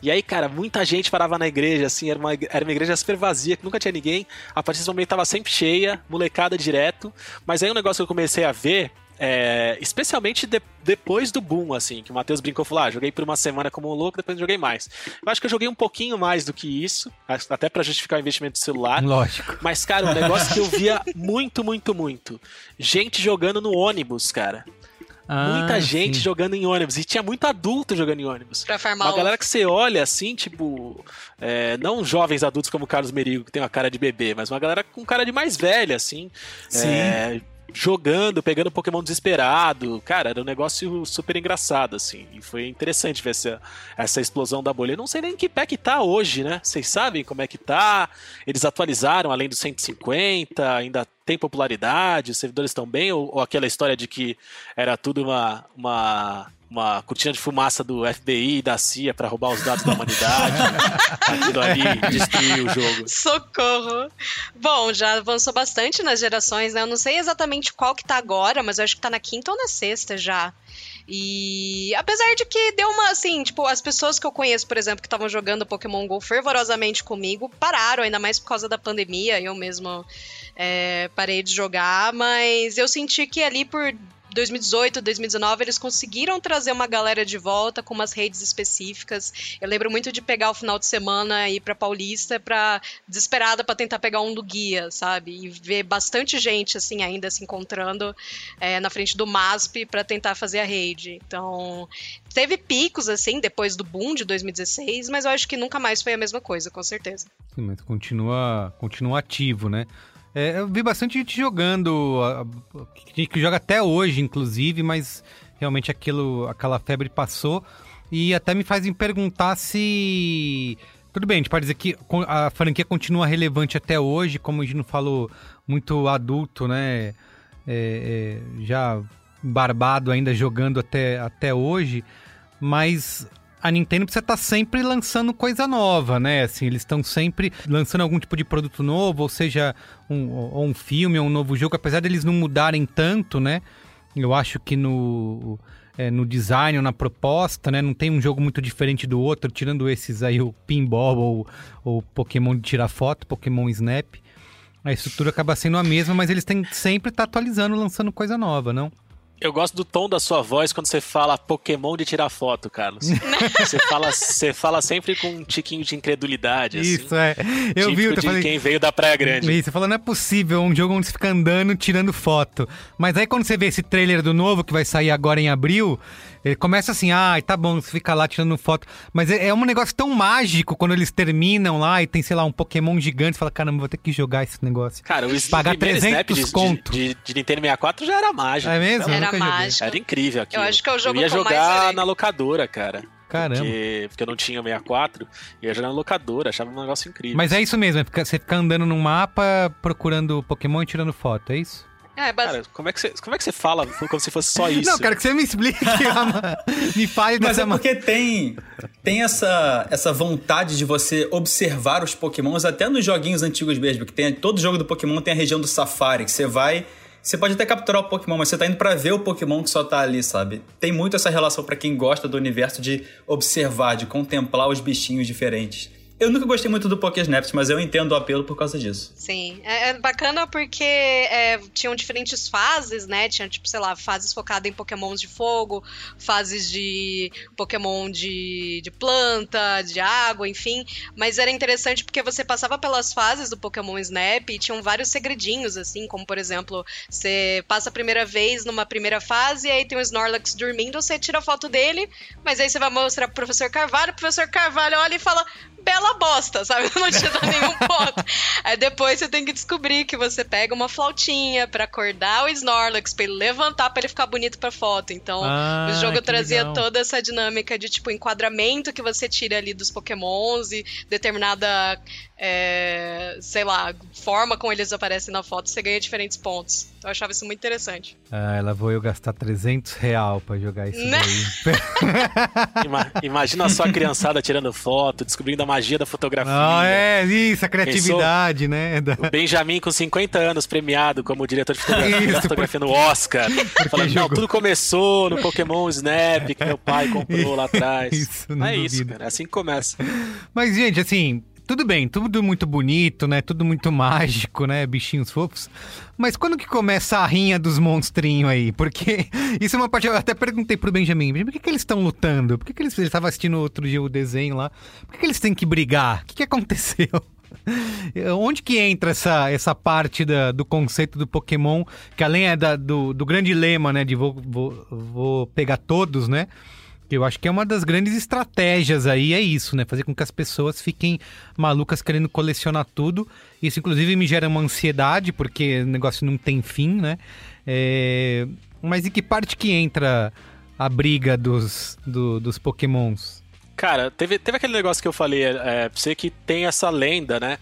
E aí, cara, muita gente parava na igreja, assim, era uma, era uma igreja super vazia, que nunca tinha ninguém. A partir desse momento tava sempre cheia, molecada direto. Mas aí um negócio que eu comecei a ver, é, especialmente de- depois do boom, assim, que o Matheus brincou e falou: ah, joguei por uma semana como um louco, depois não joguei mais. Eu acho que eu joguei um pouquinho mais do que isso, até pra justificar o investimento do celular. Lógico. Mas, cara, um negócio que eu via muito, muito, muito. Gente jogando no ônibus, cara. Ah, muita gente sim. jogando em ônibus. E tinha muito adulto jogando em ônibus. Pra farmar Uma galera que você olha assim, tipo. é, não jovens adultos como o Carlos Merigo, que tem uma cara de bebê, mas uma galera com cara de mais velha, assim. Sim. é, jogando, pegando Pokémon desesperado. Cara, era um negócio super engraçado, assim. E foi interessante ver essa, essa explosão da bolha. Não sei nem em que pé que tá hoje, né? Vocês sabem como é que tá? Eles atualizaram além dos 150, ainda tem popularidade, os servidores estão bem? Ou, ou aquela história de que era tudo uma. uma uma cortina de fumaça do FBI e da CIA pra roubar os dados da humanidade. <laughs> Aquilo ali destruiu o jogo. Socorro! Bom, já avançou bastante nas gerações, né? Eu não sei exatamente qual que tá agora, mas eu acho que tá na quinta ou na sexta já. E apesar de que deu uma, assim, tipo, as pessoas que eu conheço, por exemplo, que estavam jogando Pokémon GO fervorosamente comigo, pararam, ainda mais por causa da pandemia. Eu mesmo é, parei de jogar, mas eu senti que ali por 2018, 2019, eles conseguiram trazer uma galera de volta com umas redes específicas. Eu lembro muito de pegar o final de semana e ir pra Paulista pra, desesperada pra tentar pegar um do guia, sabe? E ver bastante gente, assim, ainda se encontrando é, na frente do MASP pra tentar fazer a rede. Então, teve picos, assim, depois do boom de 2016, mas eu acho que nunca mais foi a mesma coisa, com certeza. Sim, mas continua, continua ativo, né? É, eu vi bastante gente jogando, que joga até hoje, inclusive, mas realmente aquilo, aquela febre passou. E até me faz me perguntar se. Tudo bem, a gente pode dizer que a franquia continua relevante até hoje, como gente não falou, muito adulto, né? É, é, já barbado ainda jogando até, até hoje, mas a Nintendo precisa estar sempre lançando coisa nova, né? Assim, eles estão sempre lançando algum tipo de produto novo, ou seja, um, ou um filme ou um novo jogo, apesar deles não mudarem tanto, né? Eu acho que no, é, no design ou na proposta, né? Não tem um jogo muito diferente do outro, tirando esses aí, o Pinball ou o Pokémon de tirar foto, Pokémon Snap. A estrutura acaba sendo a mesma, mas eles têm sempre estar atualizando, lançando coisa nova, não? Eu gosto do tom da sua voz quando você fala Pokémon de tirar foto, Carlos. <laughs> você, fala, você fala sempre com um tiquinho de incredulidade, assim. Isso, é. Eu vi, eu de falei... quem veio da Praia Grande. Isso, você falou, não é possível um jogo onde você fica andando, tirando foto. Mas aí quando você vê esse trailer do novo, que vai sair agora em abril, ele começa assim, ah, tá bom, você fica lá tirando foto. Mas é, é um negócio tão mágico quando eles terminam lá e tem, sei lá, um Pokémon gigante, você fala, caramba, vou ter que jogar esse negócio. Cara, o Pagar primeiro 300 Snap de, conto. De, de, de Nintendo 64 já era mágico. É mesmo? Era mágico. Era incrível aquilo. Eu acho que é o jogo Eu ia jogar na locadora, cara. Caramba. Porque, porque eu não tinha 64, ia jogar na locadora, achava um negócio incrível. Mas é isso mesmo, é ficar- você fica andando num mapa, procurando Pokémon e tirando foto, é isso? É, bas- Cara, como é, que você, como é que você fala como se fosse só isso? Não, quero que você me explique, <laughs> me fale Mas dessa é porque tem, tem essa, essa vontade de você observar os pokémons até nos joguinhos antigos mesmo, que tem todo jogo do Pokémon tem a região do Safari, que você vai, você pode até capturar o Pokémon, mas você tá indo pra ver o Pokémon que só tá ali, sabe? Tem muito essa relação pra quem gosta do universo de observar, de contemplar os bichinhos diferentes. Eu nunca gostei muito do Pokésnaps, mas eu entendo o apelo por causa disso. Sim, é, é bacana porque é, tinham diferentes fases, né? Tinha, tipo, sei lá, fases focadas em pokémons de fogo, fases de pokémon de, de planta, de água, enfim. Mas era interessante porque você passava pelas fases do Pokémon Snap e tinham vários segredinhos, assim, como, por exemplo, você passa a primeira vez numa primeira fase e aí tem o Snorlax dormindo, você tira a foto dele, mas aí você vai mostrar pro professor Carvalho, o professor Carvalho olha e fala bela bosta, sabe? Não te dá nenhum <laughs> ponto. Aí depois você tem que descobrir que você pega uma flautinha pra acordar o Snorlax, pra ele levantar, pra ele ficar bonito pra foto. Então, Ah, o jogo trazia legal. toda essa dinâmica de, tipo, enquadramento que você tira ali dos pokémons e determinada, é, sei lá, forma como eles aparecem na foto, você ganha diferentes pontos. Eu achava isso muito interessante. Ah, ela vou eu gastar 300 real pra jogar isso Né? daí. <laughs> Ima- imagina só a criançada tirando foto, descobrindo a magia da fotografia. Ah, é, isso, a criatividade, né? Da- O Benjamin com 50 anos premiado como diretor de fotografia, Isso, fotografia no Oscar. <laughs> Falando, não, tudo começou no Pokémon Snap que meu pai comprou <laughs> lá atrás. Isso, não é isso, duvido. cara. É assim que começa. Mas, gente, assim, tudo bem, tudo muito bonito, né? Tudo muito mágico, né? Bichinhos fofos. Mas quando que começa a rinha dos monstrinhos aí? Porque <laughs> isso é uma parte. Eu até perguntei pro Benjamin, por que, que eles estão lutando? Por que, que eles. Ele estava assistindo outro dia o desenho lá. Por que, que eles têm que brigar? O que, que aconteceu? <laughs> Onde que entra essa, essa parte da, do conceito do Pokémon, que além é da, do, do grande lema, né, de vou, vou, vou pegar todos, né? Eu acho que é uma das grandes estratégias aí, é isso, né? Fazer com que as pessoas fiquem malucas querendo colecionar tudo. Isso, inclusive, me gera uma ansiedade, porque o negócio não tem fim, né? É... Mas em que parte que entra a briga dos, do, dos pokémons? Cara, teve, teve aquele negócio que eu falei, é, você que tem essa lenda, né?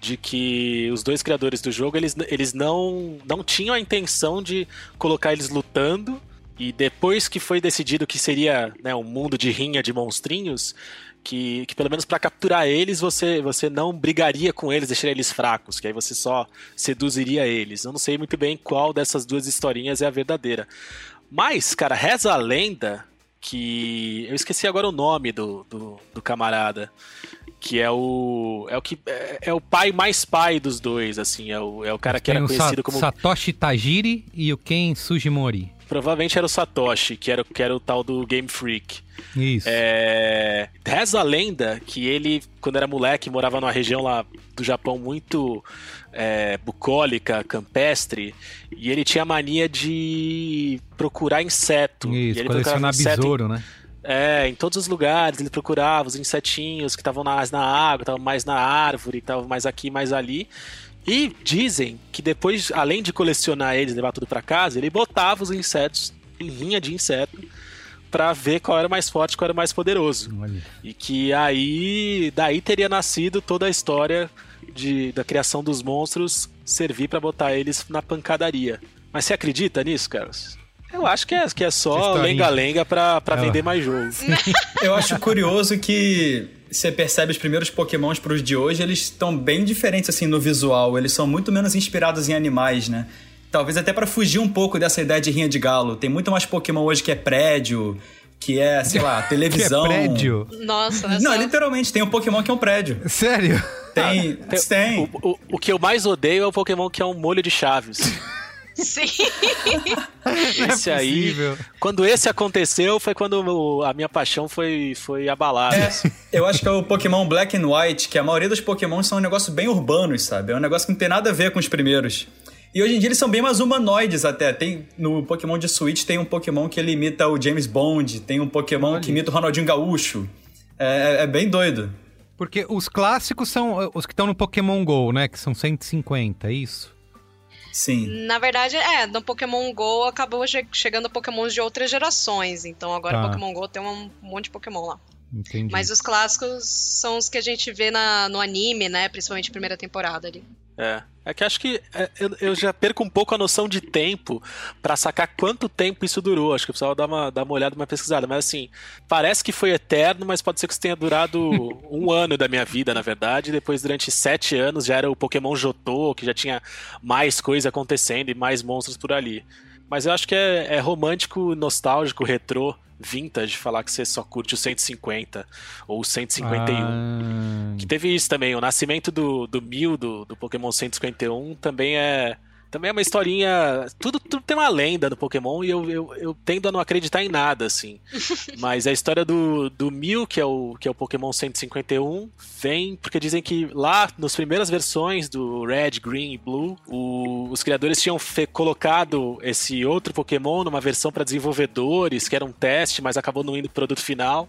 De que os dois criadores do jogo, eles, eles não, não tinham a intenção de colocar eles lutando e depois que foi decidido que seria né, um mundo de rinha de monstrinhos, que, que pelo menos para capturar eles você, você não brigaria com eles, deixaria eles fracos, que aí você só seduziria eles. Eu não sei muito bem qual dessas duas historinhas é a verdadeira. Mas, cara, reza a lenda que. Eu esqueci agora o nome do, do, do camarada. Que é o. É o que. É, é, o pai mais pai dos dois, assim. É o, é o cara que era conhecido como. Satoshi Tajiri e o Ken Sugimori. Provavelmente era o Satoshi, que era, que era o tal do Game Freak. Isso. É... Reza a lenda que ele, quando era moleque, morava numa região lá do Japão muito é, bucólica, campestre, e ele tinha mania de procurar inseto. Isso, e ele colecionar besouro, em... né? É, em todos os lugares ele procurava os insetinhos que estavam mais na água, estavam mais na árvore, estavam mais aqui, mais ali. E dizem que depois, além de colecionar eles, levar tudo para casa, ele botava os insetos em linha de inseto para ver qual era mais forte, qual era mais poderoso. Olha. E que aí daí teria nascido toda a história de, da criação dos monstros servir para botar eles na pancadaria. Mas você acredita nisso, Carlos? Eu acho que é, que é só lenga-lenga pra, pra vender mais jogo. <laughs> Eu acho curioso que você percebe os primeiros pokémons pros de hoje, eles estão bem diferentes assim no visual. Eles são muito menos inspirados em animais, né? Talvez até para fugir um pouco dessa ideia de rinha de galo. Tem muito mais Pokémon hoje que é prédio, que é, sei lá, televisão. <laughs> que é prédio? Nossa, Não, só... literalmente, tem um Pokémon que é um prédio. Sério? Tem, ah, tem. tem. O, o, o, que eu mais odeio é o Pokémon que é um molho de chaves. <laughs> Sim. <laughs> esse é aí. Quando esse aconteceu, foi quando a minha paixão foi, foi abalada. É, eu acho que é o Pokémon Black and White, que a maioria dos Pokémon são um negócio bem urbanos, sabe? É um negócio que não tem nada a ver com os primeiros. E hoje em dia eles são bem mais humanoides até. Tem no Pokémon de Switch tem um Pokémon que ele imita o James Bond, tem um Pokémon Olha. que imita o Ronaldinho Gaúcho. É, é, bem doido. Porque os clássicos são os que estão no Pokémon GO, né? Que são 150, é isso? Sim. Na verdade, é, no Pokémon GO acabou chegando Pokémons de outras gerações. Então agora tá. Pokémon GO tem um monte de Pokémon lá. Entendi. Mas os clássicos são os que a gente vê na, no anime, né? Principalmente primeira temporada ali. É. É que acho que é, eu, eu, já perco um pouco a noção de tempo para sacar quanto tempo isso durou. Acho que eu precisava dar uma, dar uma olhada, uma pesquisada. Mas assim, parece que foi eterno, mas pode ser que isso tenha durado <laughs> um ano da minha vida, na verdade. Depois, durante sete anos, já era o Pokémon Jotô, que já tinha mais coisa acontecendo e mais monstros por ali. Mas eu acho que é, é romântico, nostálgico, retrô vintage falar que você só curte o 150 ou o 151. Ah. Que teve isso também. O nascimento do, do Mil, do, do Pokémon 151, também é também é uma historinha. Tudo, tudo tem uma lenda no Pokémon e eu, eu, eu, tendo a não acreditar em nada, assim. <laughs> Mas a história do, do Mil, que é, o, que é o Pokémon 151, vem porque dizem que lá, nas primeiras versões do Red, Green e Blue, o, os criadores tinham colocado esse outro Pokémon numa versão para desenvolvedores, que era um teste, mas acabou não indo pro produto final.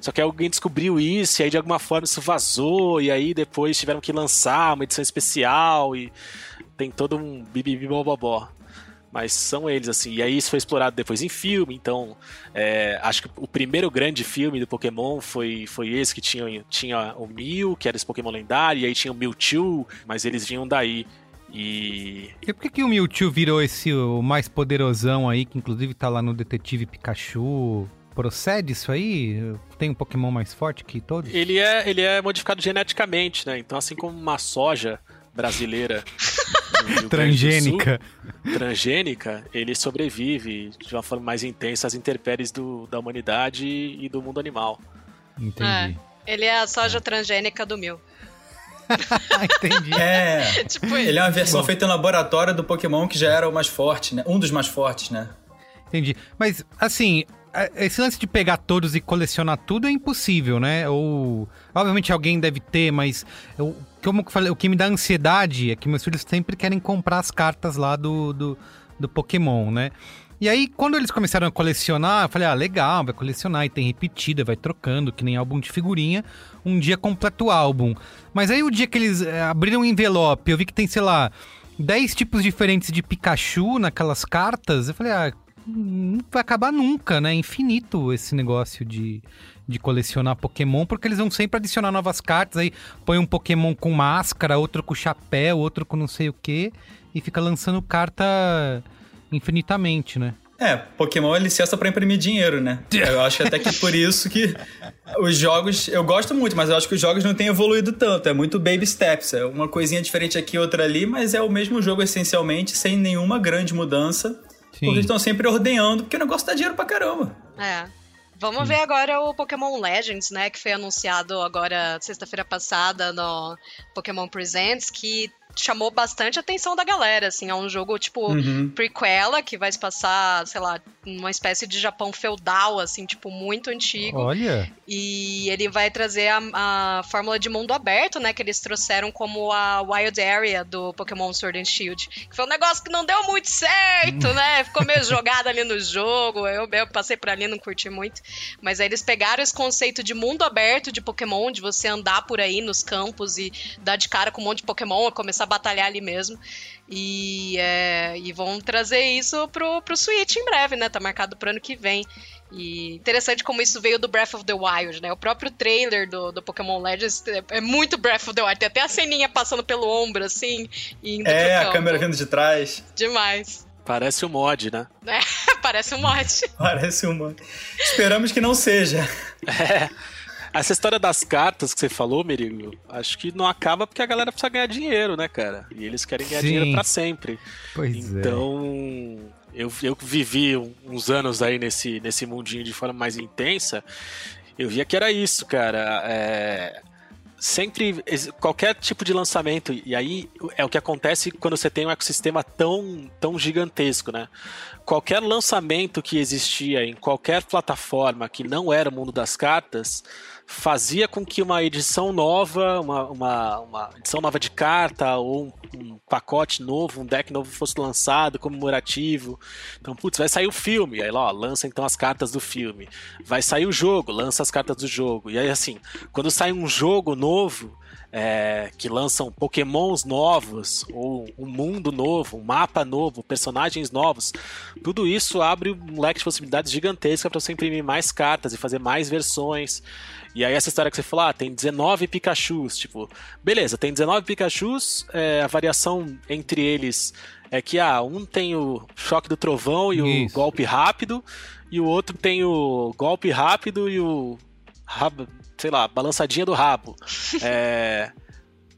Só que alguém descobriu isso e aí de alguma forma isso vazou, e aí depois tiveram que lançar uma edição especial e tem todo um bibibibobobó. Mas são eles, assim. E aí isso foi explorado depois em filme, então é, acho que o primeiro grande filme do Pokémon foi, foi esse que tinha, tinha o Mew, que era esse Pokémon lendário, e aí tinha o Mewtwo, mas eles vinham daí. E. E por que, que o Mewtwo virou esse o mais poderosão aí, que inclusive tá lá no Detetive Pikachu? Procede isso aí? Tem um Pokémon mais forte que todos? Ele é, ele é modificado geneticamente, né? Então, assim como uma soja brasileira <laughs> transgênica. Sul, transgênica, ele sobrevive de uma forma mais intensa às intempéries do, da humanidade e do mundo animal. Entendi. É, ele é a soja transgênica do mil. <laughs> Entendi. <laughs> É. tipo, ele é uma versão Bom. feita em laboratório do Pokémon que já era o mais forte, né? Um dos mais fortes, né? Entendi. Mas, assim, esse lance de pegar todos e colecionar tudo é impossível, né? Ou. Obviamente alguém deve ter, mas. Eu, como eu falei, o que me dá ansiedade é que meus filhos sempre querem comprar as cartas lá do, do, do Pokémon, né? E aí, quando eles começaram a colecionar, eu falei, ah, legal, vai colecionar e tem repetida, vai trocando, que nem álbum de figurinha. Um dia completa o álbum. Mas aí, o dia que eles é, abriram o envelope, eu vi que tem, sei lá, 10 tipos diferentes de Pikachu naquelas cartas. Eu falei, ah, não vai acabar nunca, né? Infinito esse negócio de, de colecionar Pokémon, porque eles vão sempre adicionar novas cartas. Aí põe um Pokémon com máscara, outro com chapéu, outro com não sei o que, e fica lançando carta infinitamente, né? É, Pokémon é licença para imprimir dinheiro, né? Eu acho até que por isso que os jogos. Eu gosto muito, mas eu acho que os jogos não têm evoluído tanto. É muito baby steps. É uma coisinha diferente aqui, outra ali, mas é o mesmo jogo essencialmente, sem nenhuma grande mudança. Sim. Porque estão sempre ordenhando, porque o negócio dá dinheiro pra caramba. É. Vamos Sim. ver agora o Pokémon Legends, né? Que foi anunciado agora sexta-feira passada no Pokémon Presents, que chamou bastante a atenção da galera, assim, é um jogo tipo uhum. prequela que vai se passar, sei lá, numa espécie de Japão feudal, assim, tipo muito antigo. Olha. E ele vai trazer a, a fórmula de mundo aberto, né, que eles trouxeram como a Wild Area do Pokémon Sword and Shield, que foi um negócio que não deu muito certo, né? Ficou meio <laughs> jogado ali no jogo. Eu, eu passei por ali, não curti muito, mas aí eles pegaram esse conceito de mundo aberto de Pokémon, de você andar por aí nos campos e dar de cara com um monte de Pokémon, começar a batalhar ali mesmo. E, é, e vão trazer isso pro, pro Switch em breve, né? Tá marcado pro ano que vem. E interessante como isso veio do Breath of the Wild, né? O próprio trailer do, do Pokémon Legends é, é muito Breath of the Wild. Tem até a ceninha passando pelo ombro, assim, e indo É, a câmera vindo de trás. Demais. Parece um mod, né? <laughs> É, parece um mod. <laughs> parece um mod. Esperamos que não seja. É. Essa história das cartas que você falou, Merigo, acho que não acaba porque a galera precisa ganhar dinheiro, né, cara? E eles querem ganhar Sim. dinheiro para sempre. Pois então, é. Então, eu, eu vivi uns anos aí nesse, nesse mundinho de forma mais intensa, eu via que era isso, cara. É, sempre qualquer tipo de lançamento e aí é o que acontece quando você tem um ecossistema tão tão gigantesco, né? Qualquer lançamento que existia em qualquer plataforma que não era o mundo das cartas, fazia com que uma edição nova, uma, uma, uma edição nova de carta ou um, um, pacote novo, um deck novo fosse lançado, comemorativo. Então, putz, vai sair o filme, aí lá, ó, lança então as cartas do filme. Vai sair o jogo, lança as cartas do jogo. E aí, assim, quando sai um jogo novo, é, que lançam pokémons novos, ou um mundo novo, um mapa novo, personagens novos. Tudo isso abre um leque de possibilidades gigantesca para você imprimir mais cartas e fazer mais versões. E aí essa história que você falou, ah, tem 19 Pikachus, tipo, beleza, tem 19 Pikachus, é, a variação entre eles é que ah, um tem o choque do trovão e Isso. o golpe rápido, e o outro tem o golpe rápido e o sei lá, balançadinha do rabo. <laughs> é,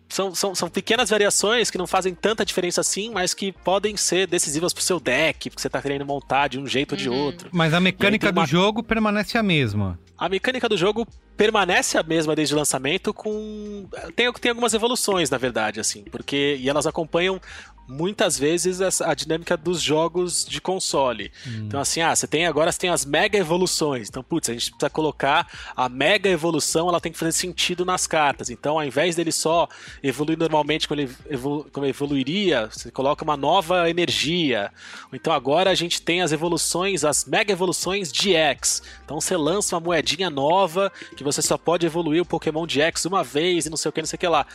são, são, são pequenas variações que não fazem tanta diferença assim, mas que podem ser decisivas pro seu deck, porque você tá querendo montar de um jeito ou de uhum. outro. Mas a mecânica uma... do jogo permanece a mesma. A mecânica do jogo permanece a mesma desde o lançamento com tem, tem algumas evoluções na verdade assim porque e elas acompanham muitas vezes a dinâmica dos jogos de console. Hum. Então, assim, ah, você tem agora você tem as mega evoluções. Então, putz, a gente precisa colocar a mega evolução, ela tem que fazer sentido nas cartas. Então, ao invés dele só evoluir normalmente como ele evolu como evoluiria, você coloca uma nova energia. Então, agora a gente tem as evoluções, as mega evoluções de X. Então, você lança uma moedinha nova que você só pode evoluir o Pokémon de X uma vez e não sei o que, não sei o que lá.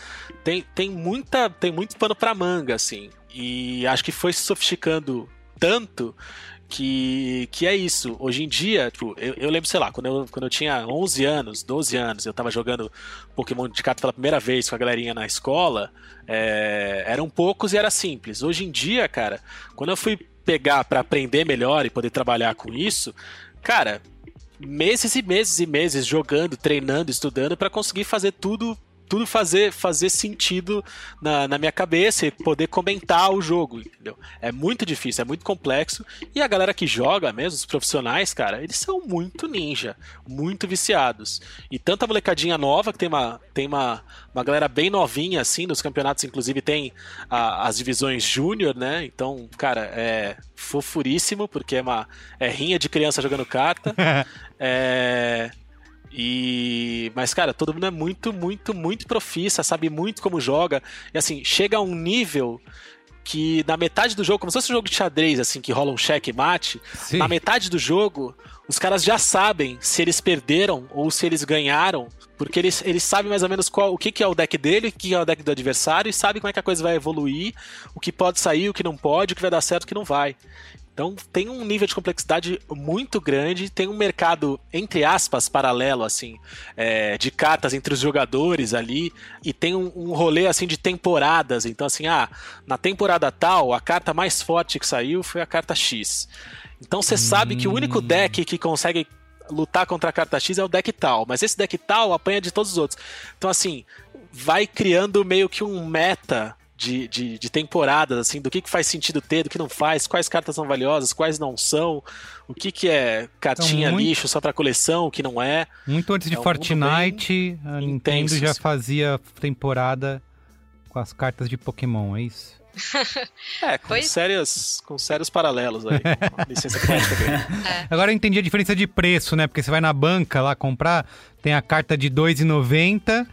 Tem, tem, muita, tem muito pano pra manga, assim. E acho que foi se sofisticando tanto que, que é isso. Hoje em dia, tipo, eu, eu, lembro, sei lá, quando eu, quando eu tinha 11 anos, 12 anos, eu tava jogando Pokémon de carta pela primeira vez com a galerinha na escola, é, eram poucos e era simples. Hoje em dia, cara, quando eu fui pegar para aprender melhor e poder trabalhar com isso, cara, meses e meses e meses jogando, treinando, estudando para conseguir fazer tudo tudo fazer, fazer sentido na, na minha cabeça e poder comentar o jogo, entendeu? É muito difícil, é muito complexo. E a galera que joga mesmo, os profissionais, cara, eles são muito ninja, muito viciados. E tanta molecadinha nova, que tem uma, tem uma, uma galera bem novinha, assim, nos campeonatos, inclusive tem a, as divisões júnior, né? Então, cara, é fofuríssimo, porque é uma é rinha de criança jogando carta. <laughs> é, e mas cara, todo mundo é muito, muito, muito profissa, sabe muito como joga. E assim, chega a um nível que na metade do jogo, como se fosse um jogo de xadrez, assim, que rola um cheque mate, Sim. na metade do jogo, os caras já sabem se eles perderam ou se eles ganharam, porque eles, eles sabem mais ou menos qual, o que, que é o deck dele, o que é o deck do adversário, e sabem como é que a coisa vai evoluir, o que pode sair, o que não pode, o que vai dar certo, o que não vai. Então tem um nível de complexidade muito grande, tem um mercado, entre aspas, paralelo, assim, é, de cartas entre os jogadores ali, e tem um, um, rolê assim de temporadas. Então, assim, ah, na temporada tal, a carta mais forte que saiu foi a carta X. Então você hum. sabe que o único deck que consegue lutar contra a carta X é o deck tal, mas esse deck tal apanha de todos os outros. Então, assim, vai criando meio que um meta de, de, de, temporadas, assim, do que, que faz sentido ter, do que não faz, quais cartas são valiosas, quais não são, o que, que é cartinha então, muito, lixo só pra coleção, o que não é. Muito antes de é Fortnite, a Nintendo intenso, já fazia temporada com as cartas de Pokémon, é isso? <laughs> É, com, sérios, com sérios paralelos aí, com licença <laughs> é. Agora eu entendi a diferença de preço, né? Porque você vai na banca lá comprar, tem a carta de R$2,90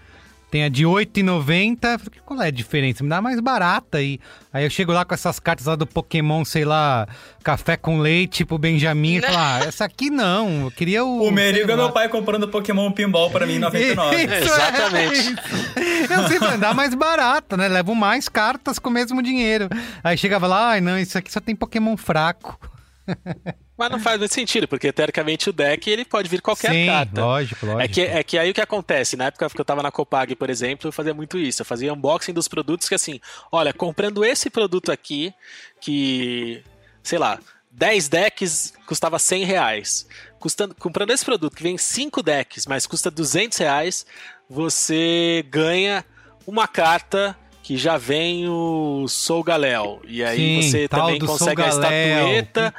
tem a de R$8,90. Qual é a diferença? Me dá mais barata aí. Aí eu chego lá com essas cartas lá do Pokémon, sei lá, café com leite pro Benjamin e falo, ah, essa aqui não, eu queria o. O Merigo é meu pai comprando Pokémon Pinball pra mim em 99. <laughs> Isso, é, Exatamente. É eu sei, dá mais barata, né? Levo mais cartas com o mesmo dinheiro. Aí chegava lá, ai não, isso aqui só tem Pokémon fraco. <laughs> Mas não faz muito sentido, porque teoricamente o deck ele pode vir qualquer Sim, carta. Lógico, lógico. É que, é que aí o que acontece, na época que eu tava na Copag, por exemplo, eu fazia muito isso. Eu fazia unboxing dos produtos que assim, olha, comprando esse produto aqui, que, sei lá, 10 decks custava 100 reais. Custando, comprando esse produto que vem 5 decks, mas custa 200 reais, você ganha uma carta que já vem o Sou Galéu. E aí Sim, você também consegue a estatueta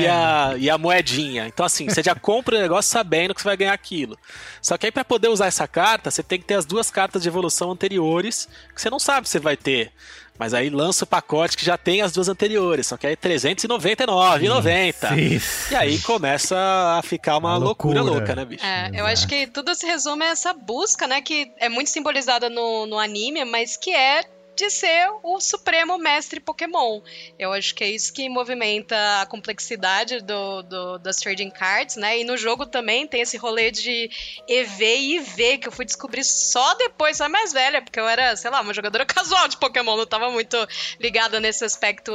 e a, e a moedinha. Então, assim, você já compra o negócio sabendo que você vai ganhar aquilo. Só que aí, para poder usar essa carta, você tem que ter as duas cartas de evolução anteriores, que você não sabe se vai ter. Mas aí lança o pacote que já tem as duas anteriores, só que aí é 399,90. E aí começa a ficar uma, uma loucura. loucura. louca, né, bicho? É, eu acho que tudo se resume a essa busca, né, que é muito simbolizada no, no anime, mas que é de ser o supremo mestre Pokémon. Eu acho que é isso que movimenta a complexidade do, do, das trading cards, né? E no jogo também tem esse rolê de EV e IV que eu fui descobrir só depois, só mais velha, porque eu era, sei lá, uma jogadora <laughs> casual de Pokémon, não tava muito ligada nesse aspecto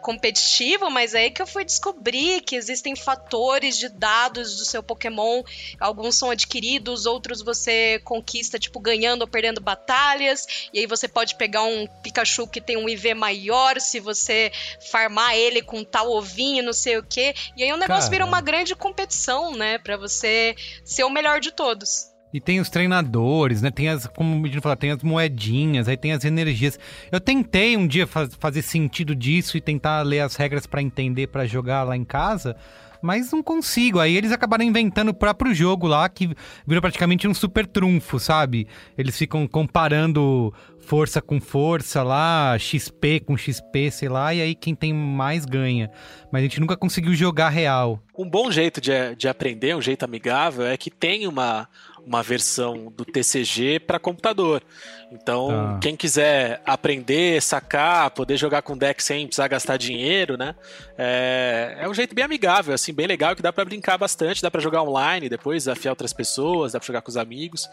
competitivo, mas é aí que eu fui descobrir que existem fatores de dados do seu Pokémon, alguns são adquiridos, outros você conquista, tipo, ganhando ou perdendo batalhas, e aí você pode pegar um um Pikachu que tem um IV maior, se você farmar ele com tal ovinho, não sei o quê. E aí o negócio Cara. vira uma grande competição, né? Pra você ser o melhor de todos. E tem os treinadores, né? Tem as, como o Medina falou, tem as moedinhas, aí tem as energias. Eu tentei um dia faz, fazer sentido disso e tentar ler as regras para entender, para jogar lá em casa mas não consigo. Aí eles acabaram inventando o próprio jogo lá, que virou praticamente um super trunfo, sabe? Eles ficam comparando força com força lá, XP com XP, sei lá, e aí quem tem mais ganha. Mas a gente nunca conseguiu jogar real. Um bom jeito de, de aprender, um jeito amigável, é que tem uma, uma versão do TCG para computador. Então, tá. quem quiser aprender, sacar, poder jogar com deck sem precisar gastar dinheiro, né? É, é um jeito bem amigável, assim, bem legal, que dá para brincar bastante, dá para jogar online depois, desafiar outras pessoas, dá para jogar com os amigos.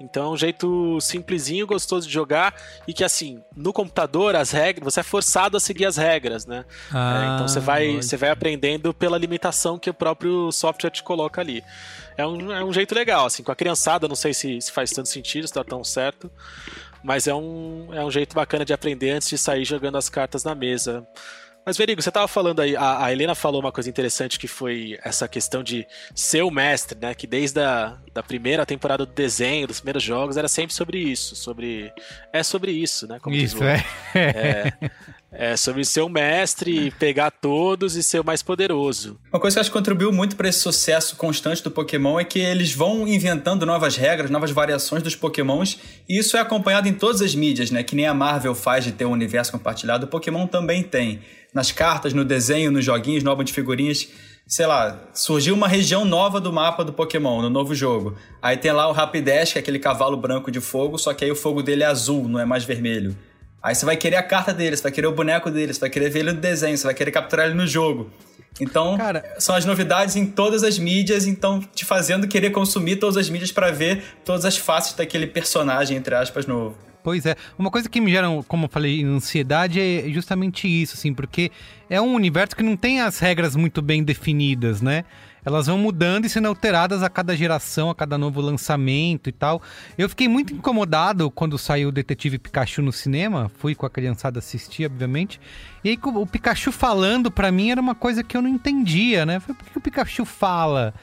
Então, é um jeito simplesinho, gostoso de jogar e que, assim, no computador, as regras, você é forçado a seguir as regras, né? Ah, é, então, você vai, você vai aprendendo pela limitação que o próprio software te coloca ali é um, é um jeito legal, assim, com a criançada, não sei se, se faz tanto sentido, se tá tão certo, mas é um, é um jeito bacana de aprender antes de sair jogando as cartas na mesa. Mas, Verigo, você tava falando aí, a, a, Helena falou uma coisa interessante que foi essa questão de ser o mestre, né? Que desde a da primeira temporada do desenho, dos primeiros jogos, era sempre sobre isso, sobre... É sobre isso, né? Como isso, é. é. <laughs> É sobre ser o mestre, pegar todos e ser o mais poderoso. Uma coisa que acho que contribuiu muito para esse sucesso constante do Pokémon é que eles vão inventando novas regras, novas variações dos Pokémons, e isso é acompanhado em todas as mídias, né? Que nem a Marvel faz de ter um universo compartilhado, o Pokémon também tem. Nas cartas, no desenho, nos joguinhos, no álbum de figurinhas sei lá, surgiu uma região nova do mapa do Pokémon, no novo jogo. Aí tem lá o Rapidash, que é aquele cavalo branco de fogo, só que aí o fogo dele é azul, não é mais vermelho. Aí você vai querer a carta dele, você vai querer o boneco dele, você vai querer ver ele no desenho, você vai querer capturar ele no jogo. Então, Cara, são as novidades em todas as mídias, então te fazendo querer consumir todas as mídias para ver todas as faces daquele personagem, entre aspas, novo. Pois é. Uma coisa que me gera, como eu falei, ansiedade é justamente isso, assim, porque é um universo que não tem as regras muito bem definidas, né? Elas vão mudando e sendo alteradas a cada geração, a cada novo lançamento e tal. Eu fiquei muito incomodado quando saiu o Detetive Pikachu no cinema, fui com a criançada assistir, obviamente. E aí o Pikachu falando para mim era uma coisa que eu não entendia, né? Por que o Pikachu fala?